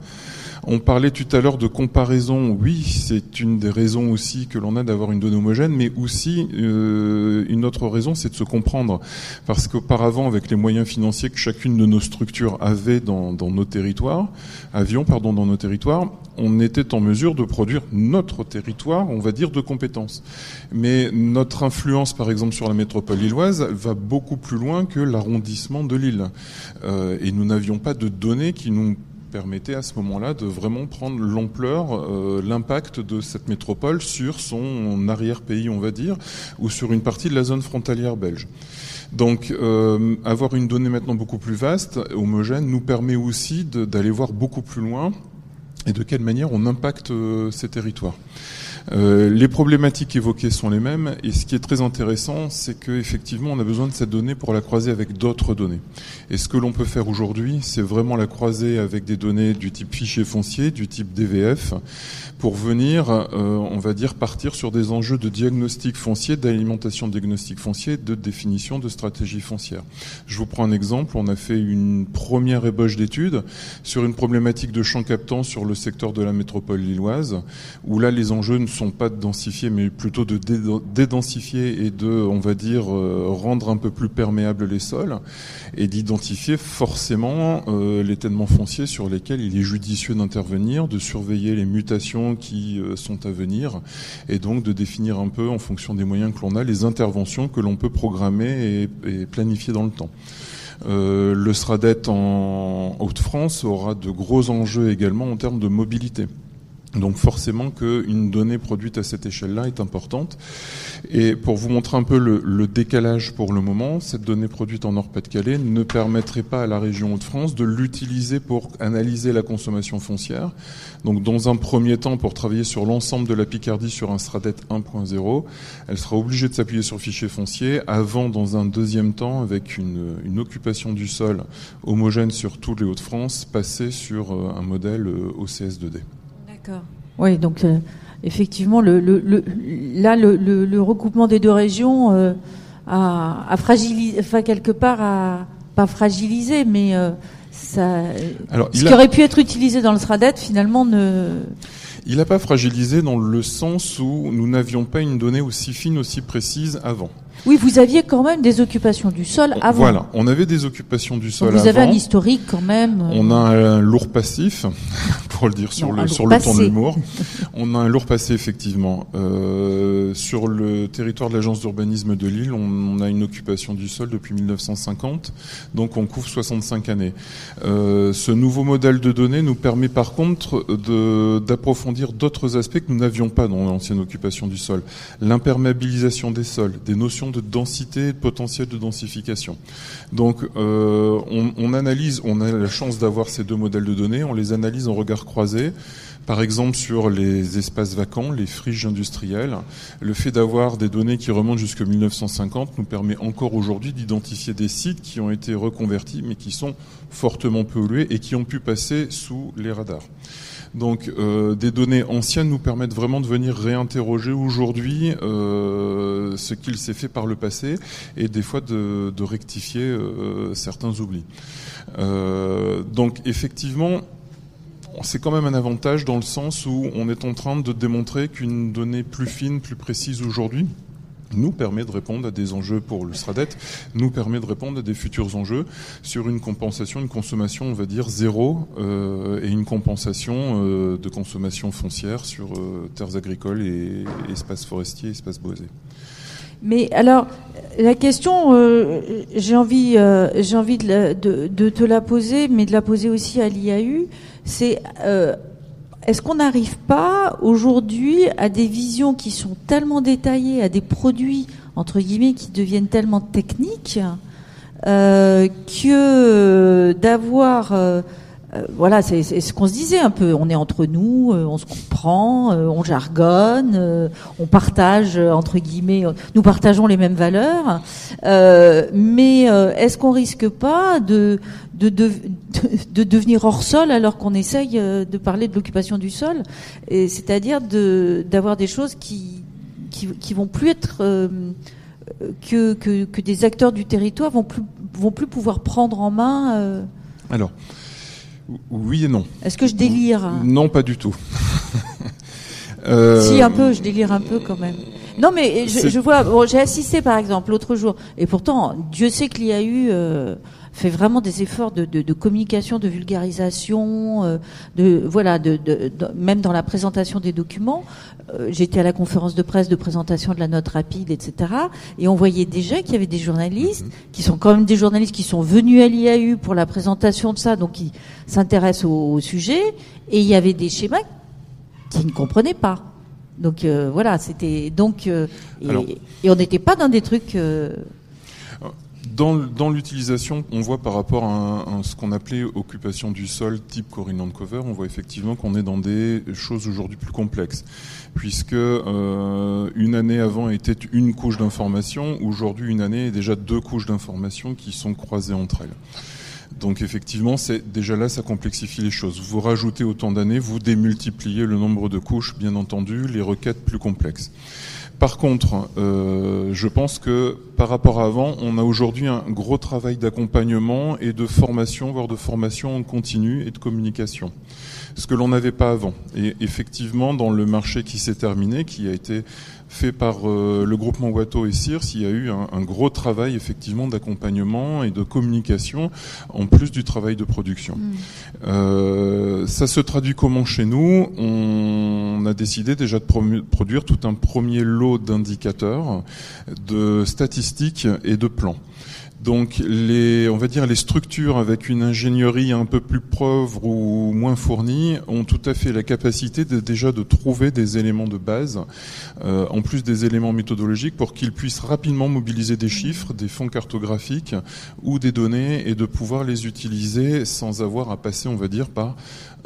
[SPEAKER 12] On parlait tout à l'heure de comparaison. Oui, c'est une des raisons aussi que l'on a d'avoir une donnée homogène, mais aussi euh, une autre raison, c'est de se comprendre. Parce qu'auparavant, avec les moyens financiers que chacune de nos structures avait dans, nos territoires, avions pardon dans nos territoires, on était en mesure de produire notre territoire, on va dire, de compétences. Mais notre influence, par exemple, sur la métropole lilloise, va beaucoup plus loin que l'arrondissement de Lille. Euh, et nous n'avions pas de données qui nous permettait à ce moment-là de vraiment prendre l'ampleur, euh, l'impact de cette métropole sur son arrière-pays, on va dire, ou sur une partie de la zone frontalière belge. Donc, euh, avoir une donnée maintenant beaucoup plus vaste, homogène, nous permet aussi d'aller voir beaucoup plus loin et de quelle manière on impacte euh, ces territoires. Euh, les problématiques évoquées sont les mêmes et ce qui est très intéressant, c'est qu'effectivement on a besoin de cette donnée pour la croiser avec d'autres données. Et ce que l'on peut faire aujourd'hui, c'est vraiment la croiser avec des données du type fichier foncier, du type DVF, pour venir, euh, on va dire, partir sur des enjeux de diagnostic foncier, d'alimentation diagnostic foncier, de définition de stratégie foncière. Je vous prends un exemple. On a fait une première ébauche d'études sur une problématique de champ captant sur le secteur de la métropole lilloise, où là les enjeux ne sont pas de densifier, mais plutôt de dé- dédensifier et de, on va dire, euh, rendre un peu plus perméables les sols, et d'identifier forcément euh, l'étainement foncier sur lesquels il est judicieux d'intervenir, de surveiller les mutations qui euh, sont à venir, et donc de définir un peu, en fonction des moyens que l'on a, les interventions que l'on peut programmer et, planifier dans le temps. Le SRADET en Haute-France aura de gros enjeux également en termes de mobilité. Donc forcément qu'une donnée produite à cette échelle-là est importante. Et pour vous montrer un peu le, décalage pour le moment, cette donnée produite en Nord-Pas-de-Calais ne permettrait pas à la région Hauts-de-France de l'utiliser pour analyser la consommation foncière. Donc dans un premier temps, pour travailler sur l'ensemble de la Picardie sur un SRADET 1.0, elle sera obligée de s'appuyer sur fichier foncier avant, dans un deuxième temps, avec une, une occupation du sol homogène sur tous les Hauts-de-France, passer sur euh, un modèle euh, OCS2D.
[SPEAKER 1] D'accord. Oui, donc euh, effectivement, le, le, le- là, le, le- le regroupement des deux régions euh, a, a fragilisé, enfin quelque part, a pas fragilisé, mais euh, ça,
[SPEAKER 12] Alors,
[SPEAKER 1] ce qui
[SPEAKER 12] a-
[SPEAKER 1] aurait pu être utilisé dans le SRADET, finalement, ne.
[SPEAKER 12] Il n'a pas fragilisé dans le sens où nous n'avions pas une donnée aussi fine, aussi précise avant.
[SPEAKER 1] Oui, vous aviez quand même des occupations du sol avant.
[SPEAKER 12] Voilà, on avait des occupations du sol
[SPEAKER 1] Donc vous avez un historique quand même. euh,
[SPEAKER 12] On a un lourd passif, pour le dire sur
[SPEAKER 1] Non,
[SPEAKER 12] le, sur le ton de l'humour. On a un lourd passé, effectivement. Euh, sur le territoire de l'agence d'urbanisme de Lille, on, on a une occupation du sol depuis 1950, donc on couvre 65 années. Euh, ce nouveau modèle de données nous permet par contre d'approfondir d'autres aspects que nous n'avions pas dans l'ancienne occupation du sol. L'imperméabilisation des sols, des notions de densité de potentiel de densification. Donc euh, on, on analyse, on a la chance d'avoir ces deux modèles de données, on les analyse en regard croisé. Par exemple, sur les espaces vacants, les friches industrielles, le fait d'avoir des données qui remontent jusqu'en 1950 nous permet encore aujourd'hui d'identifier des sites qui ont été reconvertis, mais qui sont fortement pollués et qui ont pu passer sous les radars. Donc, euh, des données anciennes nous permettent vraiment de venir réinterroger aujourd'hui euh, ce qu'il s'est fait par le passé et des fois de, rectifier euh, certains oublis. Donc, effectivement, c'est quand même un avantage dans le sens où on est en train de démontrer qu'une donnée plus fine, plus précise aujourd'hui nous permet de répondre à des enjeux pour le SRADET, nous permet de répondre à des futurs enjeux sur une compensation, une consommation, on va dire, zéro, euh, et une compensation euh, de consommation foncière sur euh, terres agricoles et, espaces forestiers, espaces boisés.
[SPEAKER 1] Mais alors, la question, j'ai envie, j'ai envie de, te la poser, mais de la poser aussi à l'IAU, c'est est-ce qu'on n'arrive pas aujourd'hui à des visions qui sont tellement détaillées, à des produits entre guillemets qui deviennent tellement techniques euh, que d'avoir euh, euh, voilà, c'est ce qu'on se disait un peu. On est entre nous, euh, on se comprend, euh, on jargonne, on partage entre guillemets. nous partageons les mêmes valeurs, Euh, mais est-ce qu'on risque pas de de, de, de, de devenir hors sol alors qu'on essaye euh, de parler de l'occupation du sol, et c'est-à-dire de d'avoir des choses qui qui, qui vont plus être euh, que, que que des acteurs du territoire vont plus vont plus pouvoir prendre en main. euh,
[SPEAKER 12] Alors, oui et non.
[SPEAKER 1] Est-ce que je délire
[SPEAKER 12] Non, pas du tout. Euh,
[SPEAKER 1] Si un peu, je délire un peu quand même. Non mais je, vois, bon, j'ai assisté par exemple l'autre jour, et pourtant Dieu sait qu'il y a eu euh, fait vraiment des efforts de, de, de communication, de vulgarisation, euh, de voilà, de, de- même dans la présentation des documents. Euh, J'étais à la conférence de presse de présentation de la note rapide, etc. Et on voyait déjà qu'il y avait des journalistes qui sont quand même des journalistes qui sont venus à l'IAU pour la présentation de ça, donc qui s'intéressent au, au sujet. Et il y avait des schémas qui ne comprenaient pas. Donc euh, voilà, c'était donc euh, et, et on n'était pas dans des trucs. euh,
[SPEAKER 12] Dans, dans l'utilisation, on voit par rapport à, un- ce qu'on appelait occupation du sol type Corinne Cover, on voit effectivement qu'on est dans des choses aujourd'hui plus complexes, puisque euh, une année avant était une couche d'information, aujourd'hui une année est déjà deux couches d'information qui sont croisées entre elles. Donc effectivement, c'est déjà là, ça complexifie les choses. Vous rajoutez autant d'années, vous démultipliez le nombre de couches, bien entendu, les requêtes plus complexes. Par contre, euh, je pense que par rapport à avant, on a aujourd'hui un gros travail d'accompagnement et de formation, voire de formation en continu et de communication. Ce que l'on n'avait pas avant. Et effectivement, dans le marché qui s'est terminé, qui a été fait par euh, le groupement Watteau et CIRS, il y a eu un, un gros travail effectivement d'accompagnement et de communication, en plus du travail de production. Euh, ça se traduit comment chez nous? On a décidé déjà de produire tout un premier lot d'indicateurs, de statistiques et de plans. Donc les, on va dire les structures avec une ingénierie un peu plus pauvre ou moins fournie ont tout à fait la capacité de, déjà de trouver des éléments de base, euh, en plus des éléments méthodologiques, pour qu'ils puissent rapidement mobiliser des chiffres, des fonds cartographiques ou des données et de pouvoir les utiliser sans avoir à passer, on va dire, par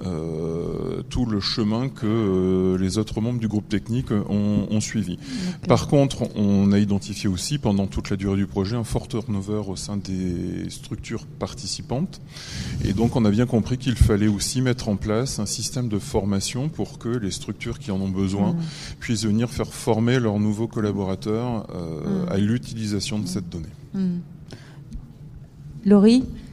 [SPEAKER 12] tout le chemin que euh, les autres membres du groupe technique ont, ont suivi. Par contre, on a identifié aussi pendant toute la durée du projet un fort turnover au sein des structures participantes. Et donc, on a bien compris qu'il fallait aussi mettre en place un système de formation pour que les structures qui en ont besoin
[SPEAKER 1] Mm.
[SPEAKER 12] puissent venir faire former leurs nouveaux collaborateurs euh,
[SPEAKER 1] Mm.
[SPEAKER 12] à l'utilisation de cette donnée.
[SPEAKER 1] hmm. Laurie?
[SPEAKER 5] Euh,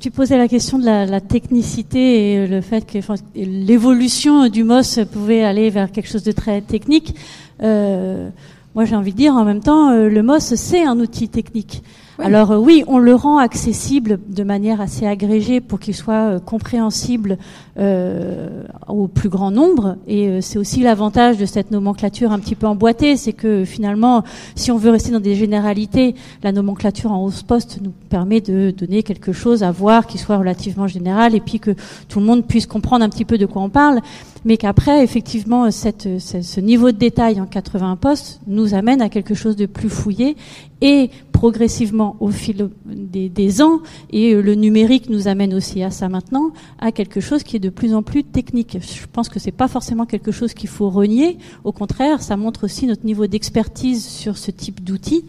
[SPEAKER 5] Tu posais la question de la, technicité et le fait que l'évolution du MOS pouvait aller vers quelque chose de très technique. Euh, moi, j'ai envie de dire en même temps, euh, le MOS, c'est un outil technique. Alors euh, oui, on le rend accessible de manière assez agrégée pour qu'il soit euh, compréhensible euh, au plus grand nombre. Et c'est aussi l'avantage de cette nomenclature un petit peu emboîtée, c'est que finalement, si on veut rester dans des généralités, la nomenclature en hausse poste nous permet de donner quelque chose à voir qui soit relativement général et puis que tout le monde puisse comprendre un petit peu de quoi on parle. Mais qu'après, effectivement, ce, niveau de détail en 80 postes nous amène à quelque chose de plus fouillé et progressivement au fil des, des ans, et le numérique nous amène aussi à ça maintenant, à quelque chose qui est de plus en plus technique. Je pense que c'est pas forcément quelque chose qu'il faut renier. Au contraire, ça montre aussi notre niveau d'expertise sur ce type d'outils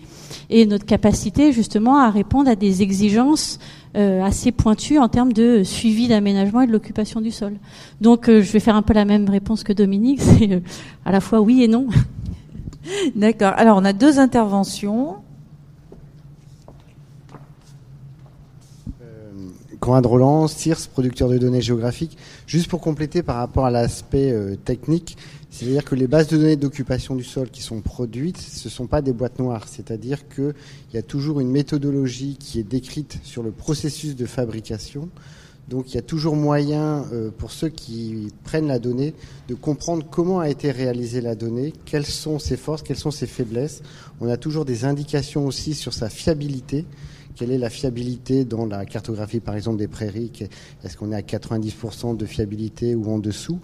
[SPEAKER 5] et notre capacité justement à répondre à des exigences assez pointues en termes de suivi d'aménagement et de l'occupation du sol. Donc euh, je vais faire un peu la même réponse que Dominique, c'est euh, à la fois oui et non.
[SPEAKER 1] D'accord. Alors, on a deux interventions.
[SPEAKER 13] Conrad Roland, CIRS, producteur de données géographiques. Juste pour compléter par rapport à l'aspect euh, technique, c'est-à-dire que les bases de données d'occupation du sol qui sont produites, ce ne sont pas des boîtes noires. C'est-à-dire qu'il y a toujours une méthodologie qui est décrite sur le processus de fabrication. Donc il y a toujours moyen euh, pour ceux qui prennent la donnée de comprendre comment a été réalisée la donnée, quelles sont ses forces, quelles sont ses faiblesses. On a toujours des indications aussi sur sa fiabilité. Quelle est la fiabilité dans la cartographie, par exemple, des prairies? Est-ce qu'on est à 90% de fiabilité ou en dessous?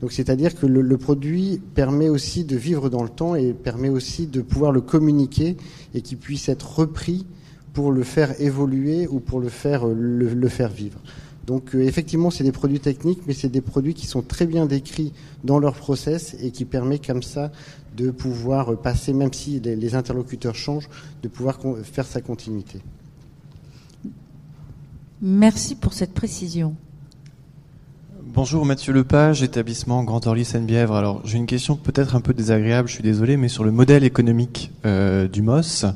[SPEAKER 13] Donc, c'est-à-dire que le, produit permet aussi de vivre dans le temps et permet aussi de pouvoir le communiquer et qu'il puisse être repris pour le faire évoluer ou pour le faire, le, le faire vivre. Donc euh, effectivement, c'est des produits techniques, mais c'est des produits qui sont très bien décrits dans leur process et qui permet comme ça de pouvoir passer, même si les interlocuteurs changent, de pouvoir faire sa continuité.
[SPEAKER 1] Merci pour cette précision.
[SPEAKER 2] Bonjour Mathieu Lepage, établissement Grand Orly Seine-Bièvre. Alors j'ai une question peut-être un peu désagréable, je suis désolé, mais sur le modèle économique euh, du MOS,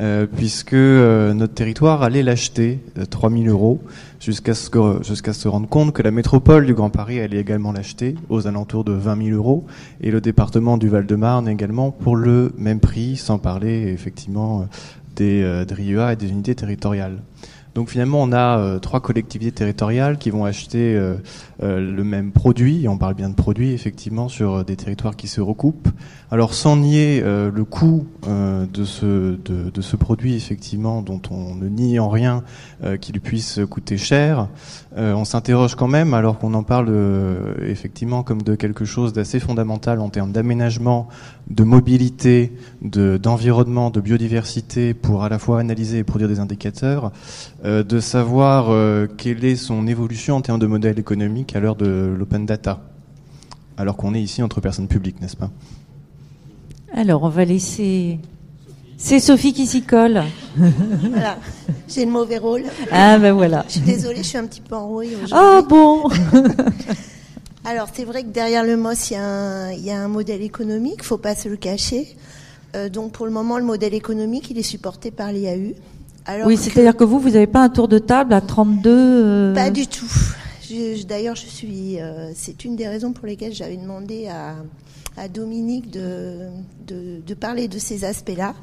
[SPEAKER 2] euh, puisque euh, notre territoire allait l'acheter 3000 euros jusqu'à ce jusqu'à se rendre compte que la métropole du Grand Paris allait également l'acheter aux alentours de 20 000 euros et le département du Val-de-Marne également pour le même prix, sans parler effectivement des, des RIEA et des unités territoriales. Donc finalement, on a trois collectivités territoriales qui vont acheter euh, le même produit, et on parle bien de produit effectivement sur des territoires qui se recoupent. Alors sans nier le coût de, ce, produit effectivement, dont on ne nie en rien qu'il puisse coûter cher, on s'interroge quand même, alors qu'on en parle effectivement comme de quelque chose d'assez fondamental en termes d'aménagement, de mobilité, d'environnement, de, biodiversité, pour à la fois analyser et produire des indicateurs. Euh, de savoir euh, quelle est son évolution en termes de modèle économique à l'heure de l'open data, alors qu'on est ici entre personnes publiques, n'est-ce pas?
[SPEAKER 1] Alors, on va laisser. C'est Sophie qui s'y colle.
[SPEAKER 14] voilà, j'ai le mauvais rôle.
[SPEAKER 1] Ah ben voilà.
[SPEAKER 14] Je suis désolée, je suis un petit peu enrouée aujourd'hui.
[SPEAKER 1] Oh bon
[SPEAKER 14] Alors c'est vrai que derrière le MOS, il y, a un, il y a un modèle économique, faut pas se le cacher. Euh, donc pour le moment, le modèle économique, il est supporté par l'IAU
[SPEAKER 1] oui, c'est-à-dire que vous, vous n'avez pas un tour de table à 32 euh...
[SPEAKER 14] Pas du tout. D'ailleurs. Euh, c'est une des raisons pour lesquelles j'avais demandé à, Dominique de, parler de ces aspects-là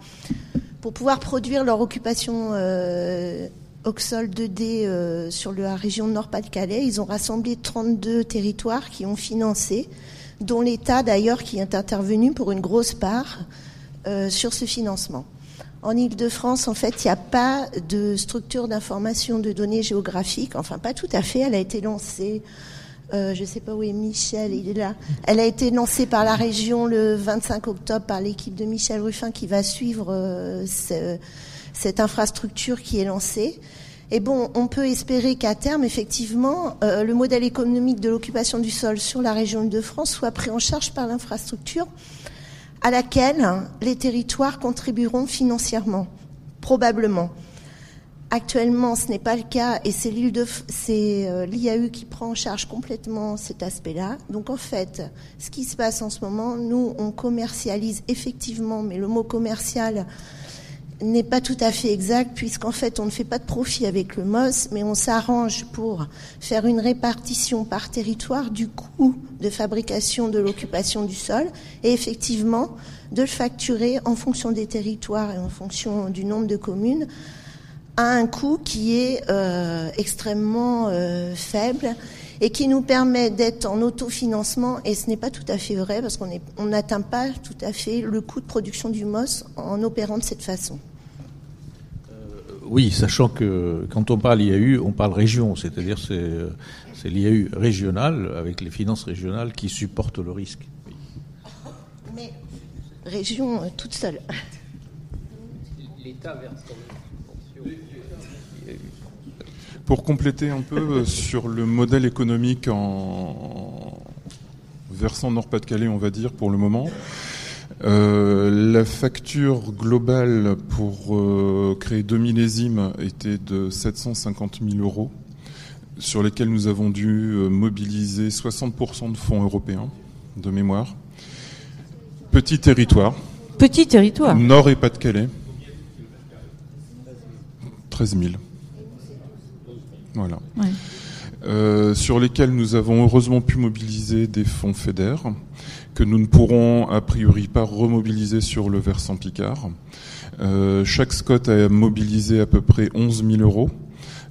[SPEAKER 14] pour pouvoir produire leur occupation euh, Oxol 2D euh, sur la région Nord-Pas-de-Calais. Ils ont rassemblé 32 territoires qui ont financé, dont l'État d'ailleurs qui est intervenu pour une grosse part sur ce financement. En Ile-de-France, en fait, il n'y a pas de structure d'information de données géographiques. Enfin, pas tout à fait. Elle a été lancée, euh, je ne sais pas où est Michel, il est là. Elle a été lancée par la région le 25 octobre par l'équipe de Michel Ruffin qui va suivre euh, ce, cette infrastructure qui est lancée. Et bon, on peut espérer qu'à terme, effectivement, euh, le modèle économique de l'occupation du sol sur la région de France soit pris en charge par l'infrastructure à laquelle les territoires contribueront financièrement, probablement. Actuellement, ce n'est pas le cas et c'est l'IAU euh, qui prend en charge complètement cet aspect-là. Donc en fait, ce qui se passe en ce moment, nous, on commercialise effectivement, mais le mot commercial n'est pas tout à fait exact puisqu'en fait on ne fait pas de profit avec le MOS, mais on s'arrange pour faire une répartition par territoire du coût de fabrication de l'occupation du sol et effectivement de le facturer en fonction des territoires et en fonction du nombre de communes à un coût qui est euh, extrêmement euh, faible et qui nous permet d'être en autofinancement, et ce n'est pas tout à fait vrai parce qu'on n'atteint pas tout à fait le coût de production du MOS en opérant de cette façon.
[SPEAKER 7] Oui, sachant que quand on parle IAU, on parle région, c'est-à-dire c'est, c'est l'IAU régional avec les finances régionales qui supportent le risque.
[SPEAKER 14] Mais région euh, toute seule.
[SPEAKER 2] L'État verse
[SPEAKER 12] Pour compléter un peu euh, sur le modèle économique en versant Nord-Pas-de-Calais, on va dire, pour le moment. Euh, la facture globale pour euh, créer deux millésimes était de 750 000 euros, sur lesquels nous avons dû euh, mobiliser 60% de fonds européens, de mémoire. Petit territoire.
[SPEAKER 1] Petit territoire.
[SPEAKER 12] Nord et Pas-de-Calais. 13 000. Voilà.
[SPEAKER 1] Ouais.
[SPEAKER 12] Euh, sur lesquels nous avons heureusement pu mobiliser des fonds FEDER, que nous ne pourrons a priori pas remobiliser sur le versant Picard. Euh, chaque SCOT a mobilisé à peu près 11 000 euros.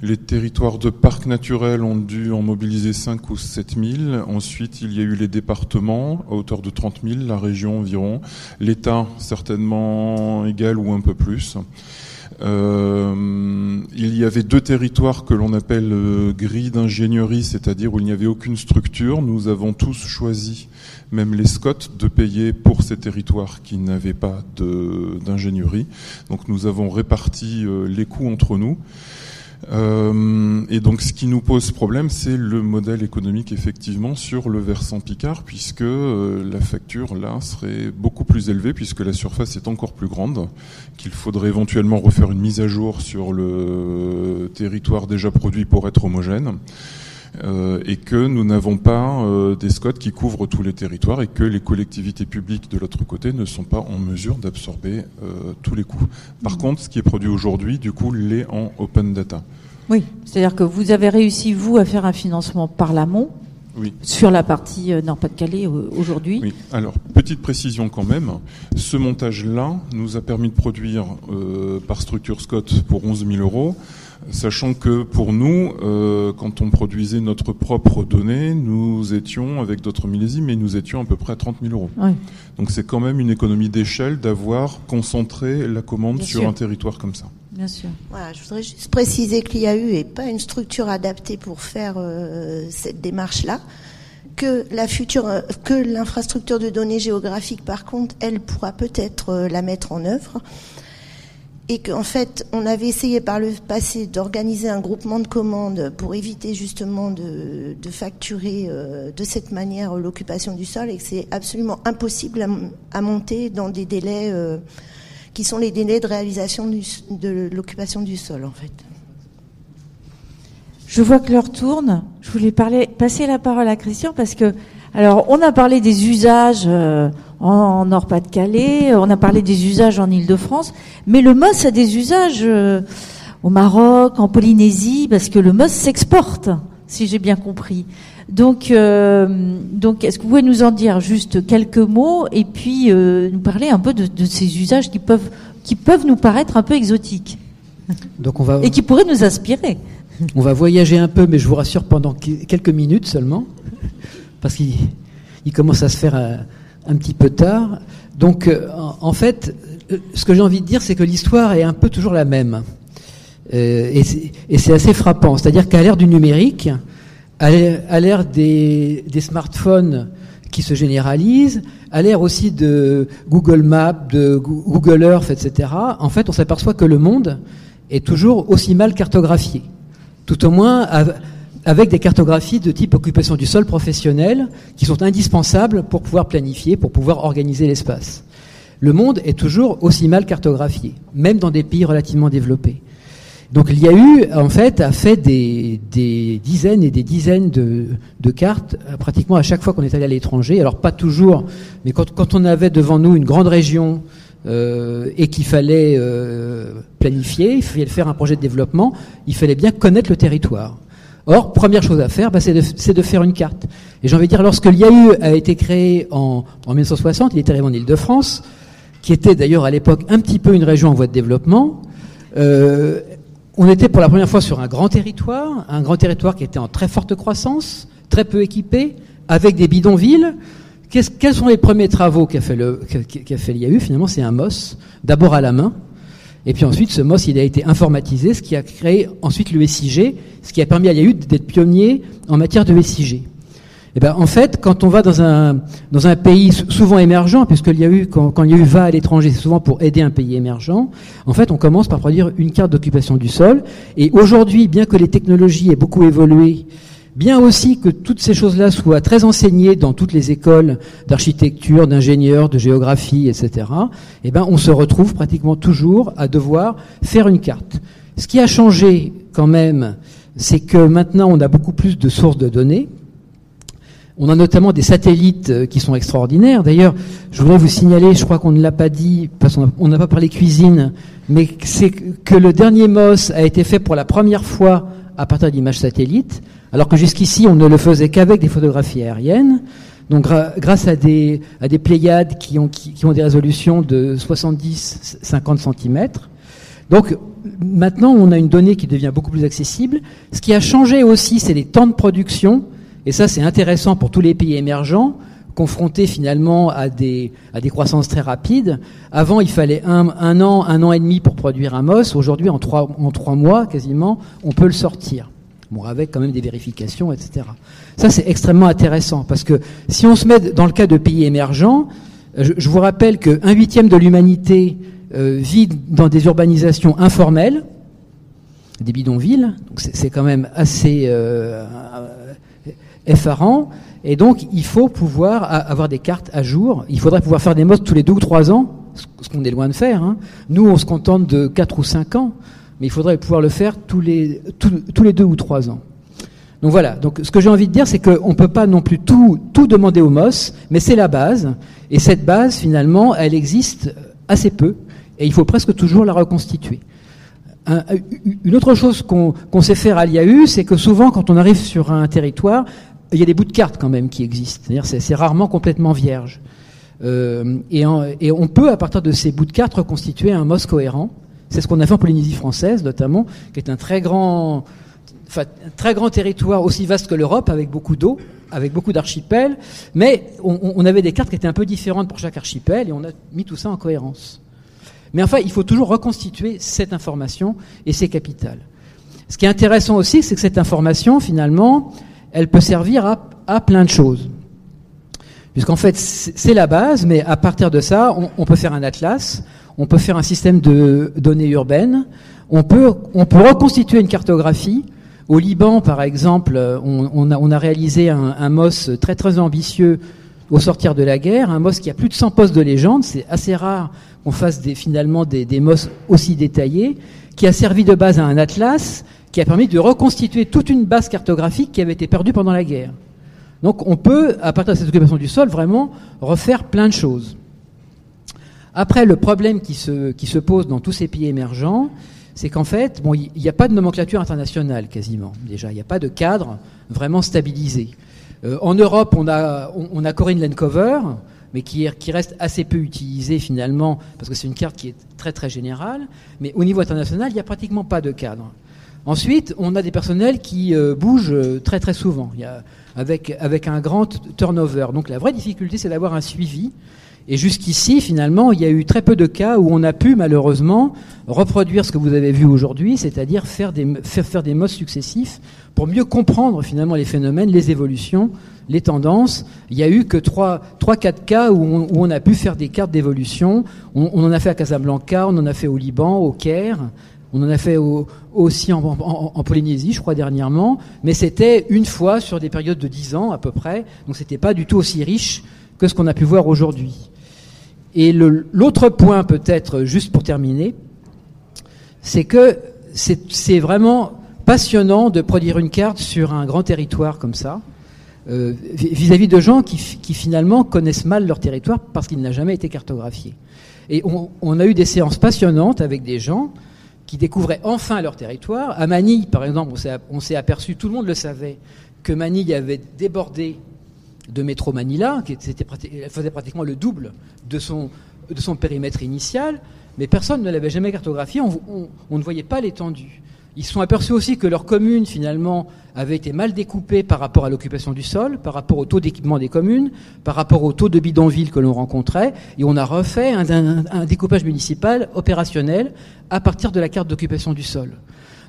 [SPEAKER 12] Les territoires de parcs naturels ont dû en mobiliser 5 ou 7 000. Ensuite, il y a eu les départements à hauteur de 30 000, la région environ, l'État certainement égal ou un peu plus. Euh, il y avait deux territoires que l'on appelle euh, gris d'ingénierie, c'est-à-dire où il n'y avait aucune structure. Nous avons tous choisi, même les SCOT, de payer pour ces territoires qui n'avaient pas d'ingénierie. Donc nous avons réparti euh, les coûts entre nous. Euh, et donc, ce qui nous pose problème, c'est le modèle économique effectivement sur le versant Picard, puisque euh, la facture là serait beaucoup plus élevée, puisque la surface est encore plus grande, qu'il faudrait éventuellement refaire une mise à jour sur le territoire déjà produit pour être homogène. Euh, et que nous n'avons pas euh, des SCOT qui couvrent tous les territoires et que les collectivités publiques de l'autre côté ne sont pas en mesure d'absorber euh, tous les coûts. Par contre, ce qui est produit aujourd'hui, du coup, l'est en open data.
[SPEAKER 1] Oui, c'est-à-dire que vous avez réussi, vous, à faire un financement par l'amont
[SPEAKER 12] Oui.
[SPEAKER 1] sur la partie Nord-Pas-de-Calais aujourd'hui.
[SPEAKER 12] Oui. Alors, petite précision quand même, ce montage-là nous a permis de produire euh, par structure Scott pour 11 000 euros, sachant que pour nous, euh, quand on produisait notre propre donnée, nous étions, avec d'autres millésimes, mais nous étions à peu près à 30 000 euros. Donc c'est quand même une économie d'échelle d'avoir concentré la commande
[SPEAKER 1] Bien
[SPEAKER 12] sur
[SPEAKER 1] sûr.
[SPEAKER 12] un territoire comme ça.
[SPEAKER 1] Bien sûr.
[SPEAKER 14] Voilà, je voudrais juste préciser que l'IAU n'est pas une structure adaptée pour faire euh, cette démarche-là. Que la future, que l'infrastructure de données géographiques, par contre, elle pourra peut-être euh, la mettre en œuvre. Et qu'en fait, on avait essayé par le passé d'organiser un groupement de commandes pour éviter justement de, facturer euh, de cette manière l'occupation du sol et que c'est absolument impossible à, monter dans des délais euh, qui sont les délais de réalisation de l'occupation du sol en fait.
[SPEAKER 1] Je vois que l'heure tourne. Je voulais passer la parole à Christian parce que, alors, on a parlé des usages euh, en Nord-Pas-de-Calais, on a parlé des usages en Île-de-France, mais le MOS a des usages euh, au Maroc, en Polynésie, parce que le MOS s'exporte, si j'ai bien compris. Donc, euh, donc, est-ce que vous pouvez nous en dire juste quelques mots et puis nous parler un peu de, de ces usages qui peuvent, qui peuvent nous paraître un peu exotiques
[SPEAKER 15] Donc on va,
[SPEAKER 1] et qui pourraient nous inspirer
[SPEAKER 15] on va voyager un peu, mais je vous rassure pendant quelques minutes seulement, parce qu'il il commence à se faire un, un petit peu tard. Donc euh, en, fait, euh, ce que j'ai envie de dire, c'est que l'histoire est un peu toujours la même. Euh, et c'est- assez frappant. C'est-à-dire qu'à l'ère du numérique, à l'ère des, smartphones qui se généralisent, à l'ère aussi de Google Maps, de Goo- Google Earth, etc., en fait, on s'aperçoit que le monde est toujours aussi mal cartographié. Tout au moins avec des cartographies de type occupation du sol professionnel qui sont indispensables pour pouvoir planifier, pour pouvoir organiser l'espace. Le monde est toujours aussi mal cartographié, même dans des pays relativement développés. Donc l'IAU, en fait, a fait des, dizaines et des dizaines de, cartes, euh, pratiquement à chaque fois qu'on est allé à l'étranger. Alors pas toujours, mais quand, quand on avait devant nous une grande région euh, et qu'il fallait euh, planifier, il fallait faire un projet de développement, il fallait bien connaître le territoire. Or, première chose à faire, bah, c'est de, faire une carte. Et j'ai envie de dire, lorsque l'IAU a été créé en, en 1960, il est arrivé en Ile-de-France, qui était d'ailleurs à l'époque un petit peu une région en voie de développement. Euh, on était pour la première fois sur un grand territoire, un grand territoire qui était en très forte croissance, très peu équipé, avec des bidonvilles. Quels sont les premiers travaux qu'a fait l'IAU Finalement, c'est un MOS, d'abord à la main, et puis ensuite, ce MOS, il a été informatisé, ce qui a créé ensuite le SIG, ce qui a permis à l'IAU d'être pionnier en matière de SIG. Eh ben, en fait, quand on va dans un, dans un pays sou- souvent émergent, puisque l'IAU, quand, quand l'IAU va à l'étranger, c'est souvent pour aider un pays émergent, en fait, on commence par produire une carte d'occupation du sol. Et aujourd'hui, bien que les technologies aient beaucoup évolué, bien aussi que toutes ces choses-là soient très enseignées dans toutes les écoles d'architecture, d'ingénieurs, de géographie, etc., eh ben, on se retrouve pratiquement toujours à devoir faire une carte. Ce qui a changé quand même, c'est que maintenant, on a beaucoup plus de sources de données. On a notamment des satellites euh, qui sont extraordinaires. D'ailleurs, je voudrais vous signaler, je crois qu'on ne l'a pas dit, parce qu'on n'a pas parlé cuisine, mais c'est que le dernier MOS a été fait pour la première fois à partir d'images satellites, alors que jusqu'ici on ne le faisait qu'avec des photographies aériennes. Donc grâce à des, à des pléiades qui ont, qui, ont des résolutions de 70-50 cm. Donc maintenant on a une donnée qui devient beaucoup plus accessible. Ce qui a changé aussi, c'est les temps de production. Et ça c'est intéressant pour tous les pays émergents confrontés finalement à des, à des croissances très rapides. Avant, il fallait un, un an, un an et demi pour produire un MOS. Aujourd'hui, en trois, en trois mois, quasiment, on peut le sortir. Bon, avec quand même des vérifications, etc. Ça, c'est extrêmement intéressant parce que si on se met dans le cas de pays émergents, je, je vous rappelle qu'un huitième de l'humanité euh, vit dans des urbanisations informelles, des bidonvilles, donc c'est quand même assez euh, effarant. Et donc, il faut pouvoir avoir des cartes à jour. Il faudrait pouvoir faire des modes tous les deux ou trois ans, ce qu'on est loin de faire. Hein. Nous, on se contente de quatre ou cinq ans, mais il faudrait pouvoir le faire tous les, deux ou trois ans. Donc voilà. Donc, ce que j'ai envie de dire, c'est qu'on ne peut pas non plus tout, demander au MOS, mais c'est la base. Et cette base, finalement, elle existe assez peu, et il faut presque toujours la reconstituer. Un, une autre chose qu'on qu sait faire à l'IAU, c'est que souvent, quand on arrive sur un territoire, il y a des bouts de cartes quand même qui existent. C'est-à-dire c'est rarement complètement vierge. Euh, et, et, on peut, à partir de ces bouts de cartes, reconstituer un MOS cohérent. C'est ce qu'on a fait en Polynésie française, notamment, qui est un très grand, enfin, très grand territoire aussi vaste que l'Europe, avec beaucoup d'eau, avec beaucoup d'archipels. Mais on, avait des cartes qui étaient un peu différentes pour chaque archipel, et on a mis tout ça en cohérence. Mais enfin, il faut toujours reconstituer cette information et ses capitales. Ce qui est intéressant aussi, c'est que cette information, finalement, elle peut servir à, plein de choses. Puisqu'en fait, c'est la base, mais à partir de ça, on, peut faire un atlas, on peut faire un système de données urbaines, on peut, on peut reconstituer une cartographie. Au Liban, par exemple, on, a, réalisé un, MOS très très ambitieux au sortir de la guerre, un MOS qui a plus de 100 postes de légende, c'est assez rare qu'on fasse finalement des, des aussi détaillés, qui a servi de base à un atlas, qui a permis de reconstituer toute une base cartographique qui avait été perdue pendant la guerre. Donc on peut, à partir de cette occupation du sol, vraiment refaire plein de choses. Après, le problème qui se, pose dans tous ces pays émergents, c'est qu'en fait, bon, il n'y a pas de nomenclature internationale quasiment. Déjà, il n'y a pas de cadre vraiment stabilisé. Euh, en Europe, on a, Corinne Lencover, mais qui, est, qui, reste assez peu utilisée finalement, parce que c'est une carte qui est très très générale. Mais au niveau international, il n'y a pratiquement pas de cadre. Ensuite, on a des personnels qui euh, bougent très très souvent, avec un grand turnover. Donc la vraie difficulté, c'est d'avoir un suivi. Et jusqu'ici, finalement, il y a eu très peu de cas où on a pu malheureusement reproduire ce que vous avez vu aujourd'hui, c'est-à-dire faire des, faire, faire des successifs pour mieux comprendre finalement les phénomènes, les évolutions, les tendances. Il y a eu que 3-4 cas où on, où on, a pu faire des cartes d'évolution. On, on en a fait à Casablanca, on en a fait au Liban, au Caire. On en a fait au, aussi en, en, en, Polynésie, je crois, dernièrement, mais c'était une fois sur des périodes de 10 ans à peu près, donc c'était pas du tout aussi riche que ce qu'on a pu voir aujourd'hui. Et l'autre point, peut-être, juste pour terminer, c'est que c'est vraiment passionnant de produire une carte sur un grand territoire comme ça, euh, vis-à-vis -vis de gens qui, finalement connaissent mal leur territoire parce qu'il n'a jamais été cartographié. Et on a eu des séances passionnantes avec des gens qui découvraient enfin leur territoire. À Manille, par exemple, on s'est aperçu, tout le monde le savait, que Manille avait débordé de métro Manila, qui faisait pratiquement le double de son, périmètre initial, mais personne ne l'avait jamais cartographié, on, ne voyait pas l'étendue. Ils se sont aperçus aussi que leur commune, finalement, avait été mal découpée par rapport à l'occupation du sol, par rapport au taux d'équipement des communes, par rapport au taux de bidonville que l'on rencontrait, et on a refait un, un, découpage municipal opérationnel à partir de la carte d'occupation du sol.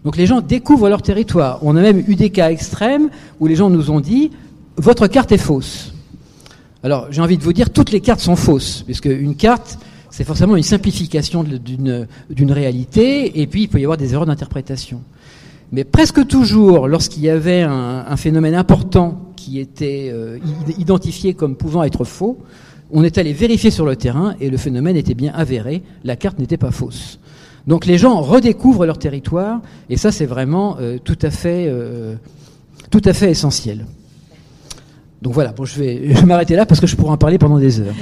[SPEAKER 15] Donc les gens découvrent leur territoire. On a même eu des cas extrêmes où les gens nous ont dit votre carte est fausse. Alors j'ai envie de vous dire toutes les cartes sont fausses, puisque une carte c'est forcément une simplification d'une réalité, et puis il peut y avoir des erreurs d'interprétation. Mais presque toujours, lorsqu'il y avait un, phénomène important qui était euh, identifié comme pouvant être faux, on est allé vérifier sur le terrain et le phénomène était bien avéré, la carte n'était pas fausse. Donc les gens redécouvrent leur territoire, et ça c'est vraiment euh, euh, tout à fait essentiel. Donc voilà, bon, je vais, je vais m'arrêter là parce que je pourrais en parler pendant des heures.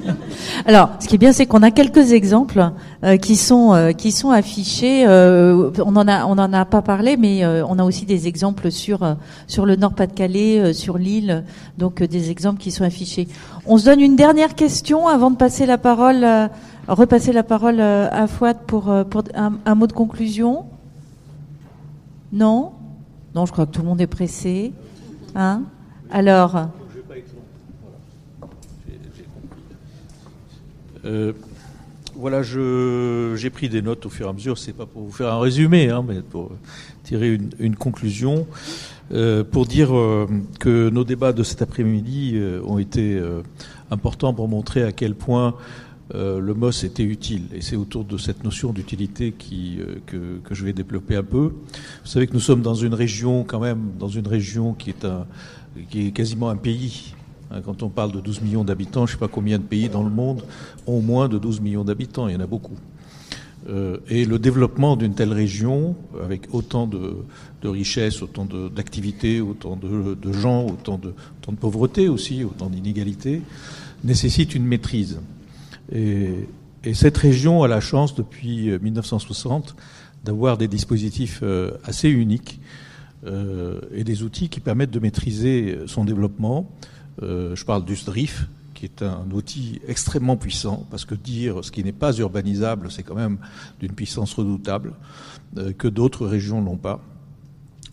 [SPEAKER 1] Alors, ce qui est bien, c'est qu'on a quelques exemples euh, qui sont euh, qui sont affichés. Euh, on en a on en a pas parlé, mais on a aussi des exemples sur sur le Nord-Pas-de-Calais, sur l'île, donc des exemples qui sont affichés. On se donne une dernière question avant de passer la parole, repasser la parole à Fouad pour pour un, un mot de conclusion. Non, non, je crois que tout le monde est pressé. Hein? Alors.
[SPEAKER 7] Voilà, j'ai pris des notes au fur et à mesure. C'est pas pour vous faire un résumé, hein, mais pour tirer une, conclusion, euh, pour dire euh, que nos débats de cet après-midi euh, ont été importants pour montrer à quel point le MOS était utile. Et c'est autour de cette notion d'utilité que je vais développer un peu. Vous savez que nous sommes dans une région, quand même, dans une région qui est, un, qui est quasiment un pays. Hein, Quand on parle de 12 millions d'habitants, je ne sais pas combien de pays dans le monde ont moins de 12 millions d'habitants, il y en a beaucoup. Euh, et le développement d'une telle région, avec autant de, richesses, autant d'activités, autant de, gens, autant de, pauvreté aussi, autant d'inégalités, nécessite une maîtrise. Et, et cette région a la chance, depuis euh, 1960, d'avoir des dispositifs euh, assez uniques euh, et des outils qui permettent de maîtriser son développement. Euh, je parle du SDRIF, qui est un outil extrêmement puissant, parce que dire ce qui n'est pas urbanisable, c'est quand même d'une puissance redoutable, euh, que d'autres régions n'ont pas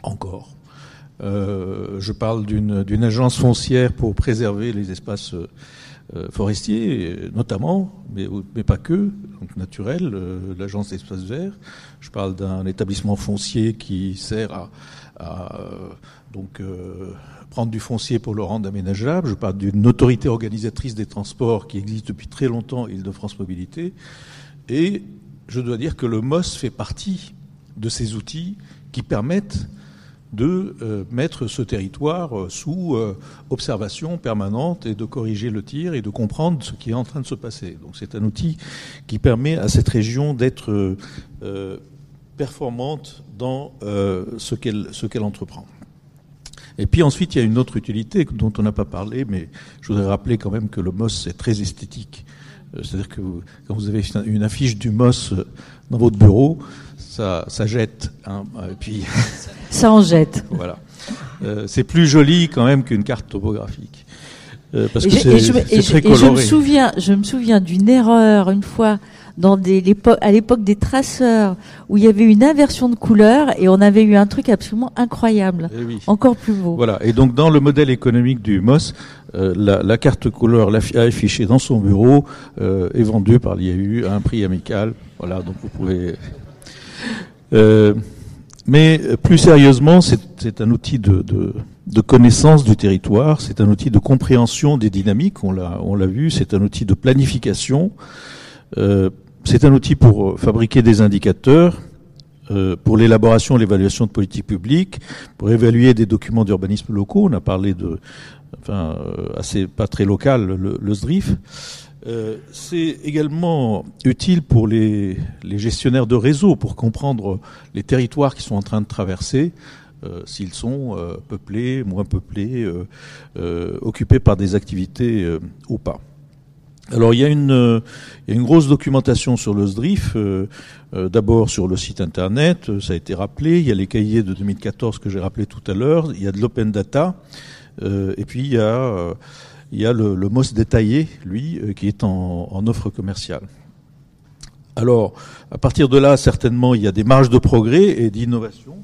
[SPEAKER 7] encore. Euh, je parle d'une agence foncière pour préserver les espaces euh, euh, forestiers, euh, notamment, mais, pas que, donc naturel, euh, l'agence d'espaces verts. Je parle d'un établissement foncier qui sert à, à, donc euh, prendre du foncier pour le rendre aménageable. Je parle d'une autorité organisatrice des transports qui existe depuis très longtemps, Île-de-France Mobilité. Et je dois dire que le MOS fait partie de ces outils qui permettent de euh, mettre ce territoire euh, sous observation permanente et de corriger le tir et de comprendre ce qui est en train de se passer. Donc c'est un outil qui permet à cette région d'être performante dans euh, ce qu'elle entreprend. Et puis ensuite, il y a une autre utilité dont on n'a pas parlé, mais je voudrais rappeler quand même que le MOS, c'est très esthétique. Euh, C'est-à-dire que vous- quand vous avez une affiche du MOS euh, dans votre bureau, ça, ça jette. hein, et puis
[SPEAKER 1] Ça en jette.
[SPEAKER 7] voilà. Euh, c'est plus joli quand même qu'une carte topographique. Euh, parce
[SPEAKER 1] Et
[SPEAKER 7] que c'est
[SPEAKER 1] me-
[SPEAKER 7] c'est
[SPEAKER 1] et je-
[SPEAKER 7] très
[SPEAKER 1] me
[SPEAKER 7] coloré.
[SPEAKER 1] souviens, je me souviens d'une erreur une fois dans des, à l'époque des traceurs où il y avait une inversion de couleur et on avait eu un truc absolument incroyable,
[SPEAKER 7] Eh oui.
[SPEAKER 1] encore plus beau.
[SPEAKER 7] Voilà. Et donc dans le modèle économique du MOS, euh, la, la carte couleur affichée dans son bureau euh, est vendue par l'IAU à un prix amical. Voilà. Donc vous pouvez. Euh, mais euh, plus sérieusement, c'est un outil de, de, de connaissance du territoire, c'est un outil de compréhension des dynamiques, on l'a on l'a vu, c'est un outil de planification, euh, c'est un outil pour euh, fabriquer des indicateurs, euh, pour l'élaboration et l'évaluation de politiques publiques, pour évaluer des documents d'urbanisme locaux. On a parlé de, enfin, euh, assez pas très local, le, SDRIF. C'est également utile pour les, gestionnaires de réseau pour comprendre les territoires qui sont en train de traverser, s'ils sont peuplés, moins peuplés, occupés par des activités ou pas. Alors il y, a une, euh, il y a une grosse documentation sur le SDRIF, euh, euh, d'abord sur le site internet, ça a été rappelé, il y a les cahiers de 2014 que j'ai rappelé tout à l'heure, il y a de l'open data, et puis il y a, le, le MOS détaillé, lui, qui est en, offre commerciale. Alors, à partir de là, certainement, il y a des marges de progrès et d'innovation.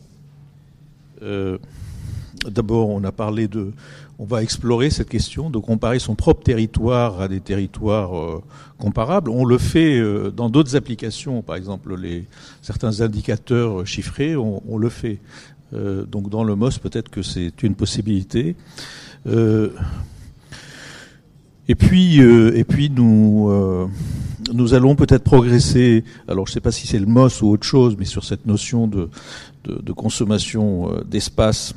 [SPEAKER 7] D'abord, on a parlé de, on va explorer cette question de comparer son propre territoire à des territoires euh, comparables. On le fait euh, dans d'autres applications, par exemple les certains indicateurs chiffrés, on, le fait. Euh, donc dans le MOS, peut-être que c'est une possibilité. Euh, et puis, euh, et puis nous, euh, nous allons peut-être progresser. Alors, je ne sais pas si c'est le MOS ou autre chose, mais sur cette notion de, de, consommation euh, d'espace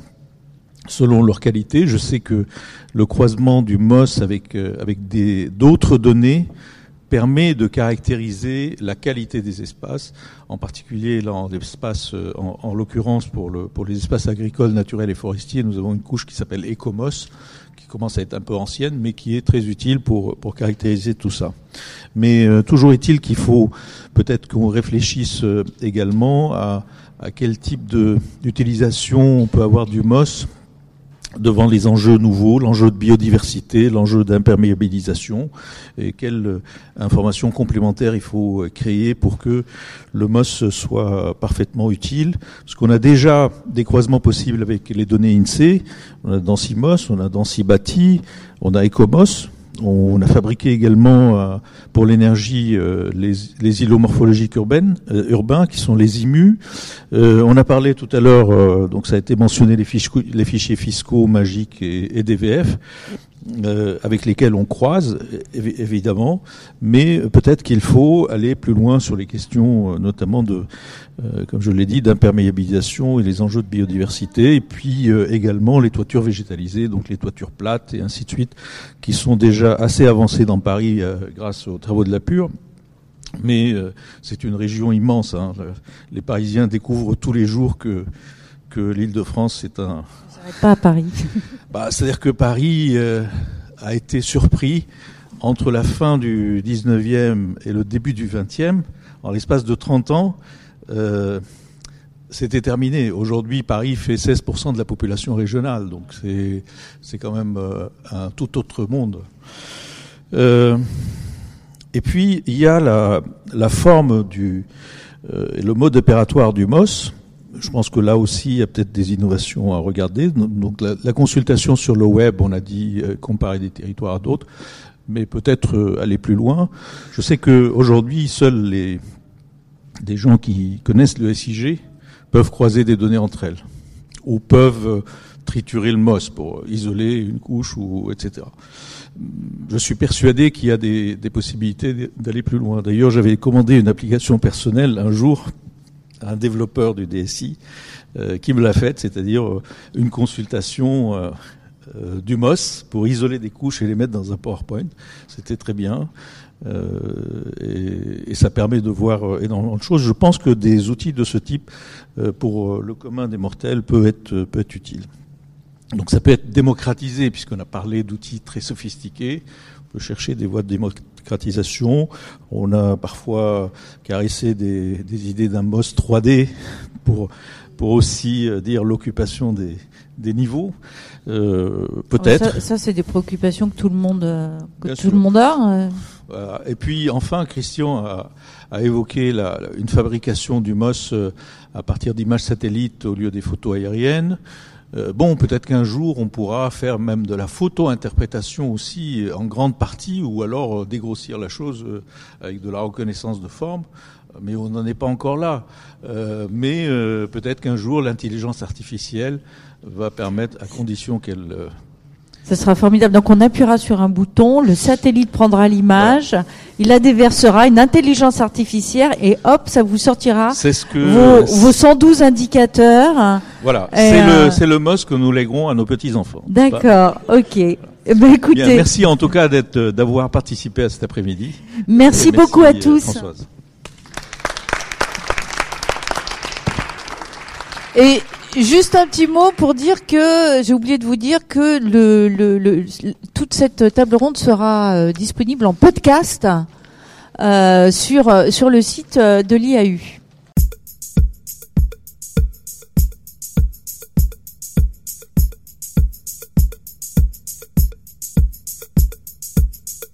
[SPEAKER 7] selon leur qualité. Je sais que le croisement du MOS avec, euh, avec d'autres données permet de caractériser la qualité des espaces, en particulier euh, en, en l'occurrence pour, le, pour les espaces agricoles, naturels et forestiers, nous avons une couche qui s'appelle ECOMOS, qui commence à être un peu ancienne, mais qui est très utile pour, pour caractériser tout ça. Mais euh, toujours est-il qu'il faut peut-être qu'on réfléchisse euh, également à, à quel type d'utilisation on peut avoir du MOS devant les enjeux nouveaux, l'enjeu de biodiversité, l'enjeu d'imperméabilisation, et quelles informations complémentaires il faut créer pour que le MOS soit parfaitement utile. Parce qu'on a déjà des croisements possibles avec les données INSEE, on a DansiMOS, on a DansiBati, on a ECOMOS, on a fabriqué également euh, pour l'énergie euh, les, les, îlots morphologiques urbaines, euh, urbains qui sont les IMU. on a parlé tout à l'heure, donc ça a été mentionné les, fichiers, fiscaux magiques et DVF. Euh, avec lesquels on croise, évidemment, mais peut-être qu'il faut aller plus loin sur les questions, notamment de, euh, comme je l'ai dit, d'imperméabilisation et les enjeux de biodiversité, et puis euh, également les toitures végétalisées, donc les toitures plates et ainsi de suite, qui sont déjà assez avancées dans Paris grâce aux travaux de la Pure. Mais c'est une région immense. Hein. Les Parisiens découvrent tous les jours que que l'Île-de-France c'est un
[SPEAKER 1] pas à Paris.
[SPEAKER 7] Bah, C'est-à-dire que Paris euh, a été surpris entre la fin du 19e et le début du 20e, en l'espace de 30 ans. Euh, c'était terminé. Aujourd'hui, Paris fait 16% de la population régionale, donc c'est quand même euh, un tout autre monde. Et puis il y a la, forme du le mode opératoire du MOS je pense que là aussi, il y a peut-être des innovations à regarder. Donc la, consultation sur le web, on a dit euh, comparer des territoires à d'autres, mais peut-être euh, aller plus loin. Je sais qu'aujourd'hui, seuls les, des gens qui connaissent le SIG peuvent croiser des données entre elles, ou peuvent euh, triturer le MOS pour isoler une couche, ou etc. Je suis persuadé qu'il y a des, des possibilités d'aller plus loin. D'ailleurs, j'avais commandé une application personnelle un jour un développeur du DSI euh, qui me l'a fait, c'est-à-dire euh, une consultation euh, du MOS pour isoler des couches et les mettre dans un PowerPoint. C'était très bien. Et, et, ça permet de voir énormément de choses. Je pense que des outils de ce type pour le commun des mortels peut être, peut être utile. Donc ça peut être démocratisé puisqu'on a parlé d'outils très sophistiqués. Peut chercher des voies de démocratisation on a parfois caressé des, des idées d'un boss 3D pour, pour aussi euh, dire l'occupation des, des niveaux. Euh, Peut-être.
[SPEAKER 1] Ça, ça c'est des préoccupations que tout le monde, euh, tout le monde a.
[SPEAKER 7] Et puis enfin, Christian a, a évoqué la, une fabrication du MOS à partir d'images satellites au lieu des photos aériennes. Euh, bon, peut-être qu'un jour on pourra faire même de la photo-interprétation aussi en grande partie, ou alors euh, dégrossir la chose euh, avec de la reconnaissance de forme. Mais on n'en est pas encore là. mais peut-être qu'un jour l'intelligence artificielle va permettre, à condition qu'elle
[SPEAKER 1] ce sera formidable. Donc on appuiera sur un bouton, le satellite prendra l'image, il la déversera, une intelligence artificielle, et hop, ça vous sortira
[SPEAKER 7] ce que
[SPEAKER 1] vos, vos, 112 indicateurs.
[SPEAKER 7] Voilà, c'est euh... le, le MOS que nous léguerons à nos petits-enfants.
[SPEAKER 1] D'accord, ok. Eh ben, écoutez.
[SPEAKER 7] Bien, merci en tout cas d'avoir participé à cet après-midi.
[SPEAKER 1] Merci, merci beaucoup à tous.
[SPEAKER 7] Françoise.
[SPEAKER 1] Et Juste un petit mot pour dire que j'ai oublié de vous dire que le, toute cette table ronde sera euh, disponible en podcast euh, sur sur le site de l'IAU.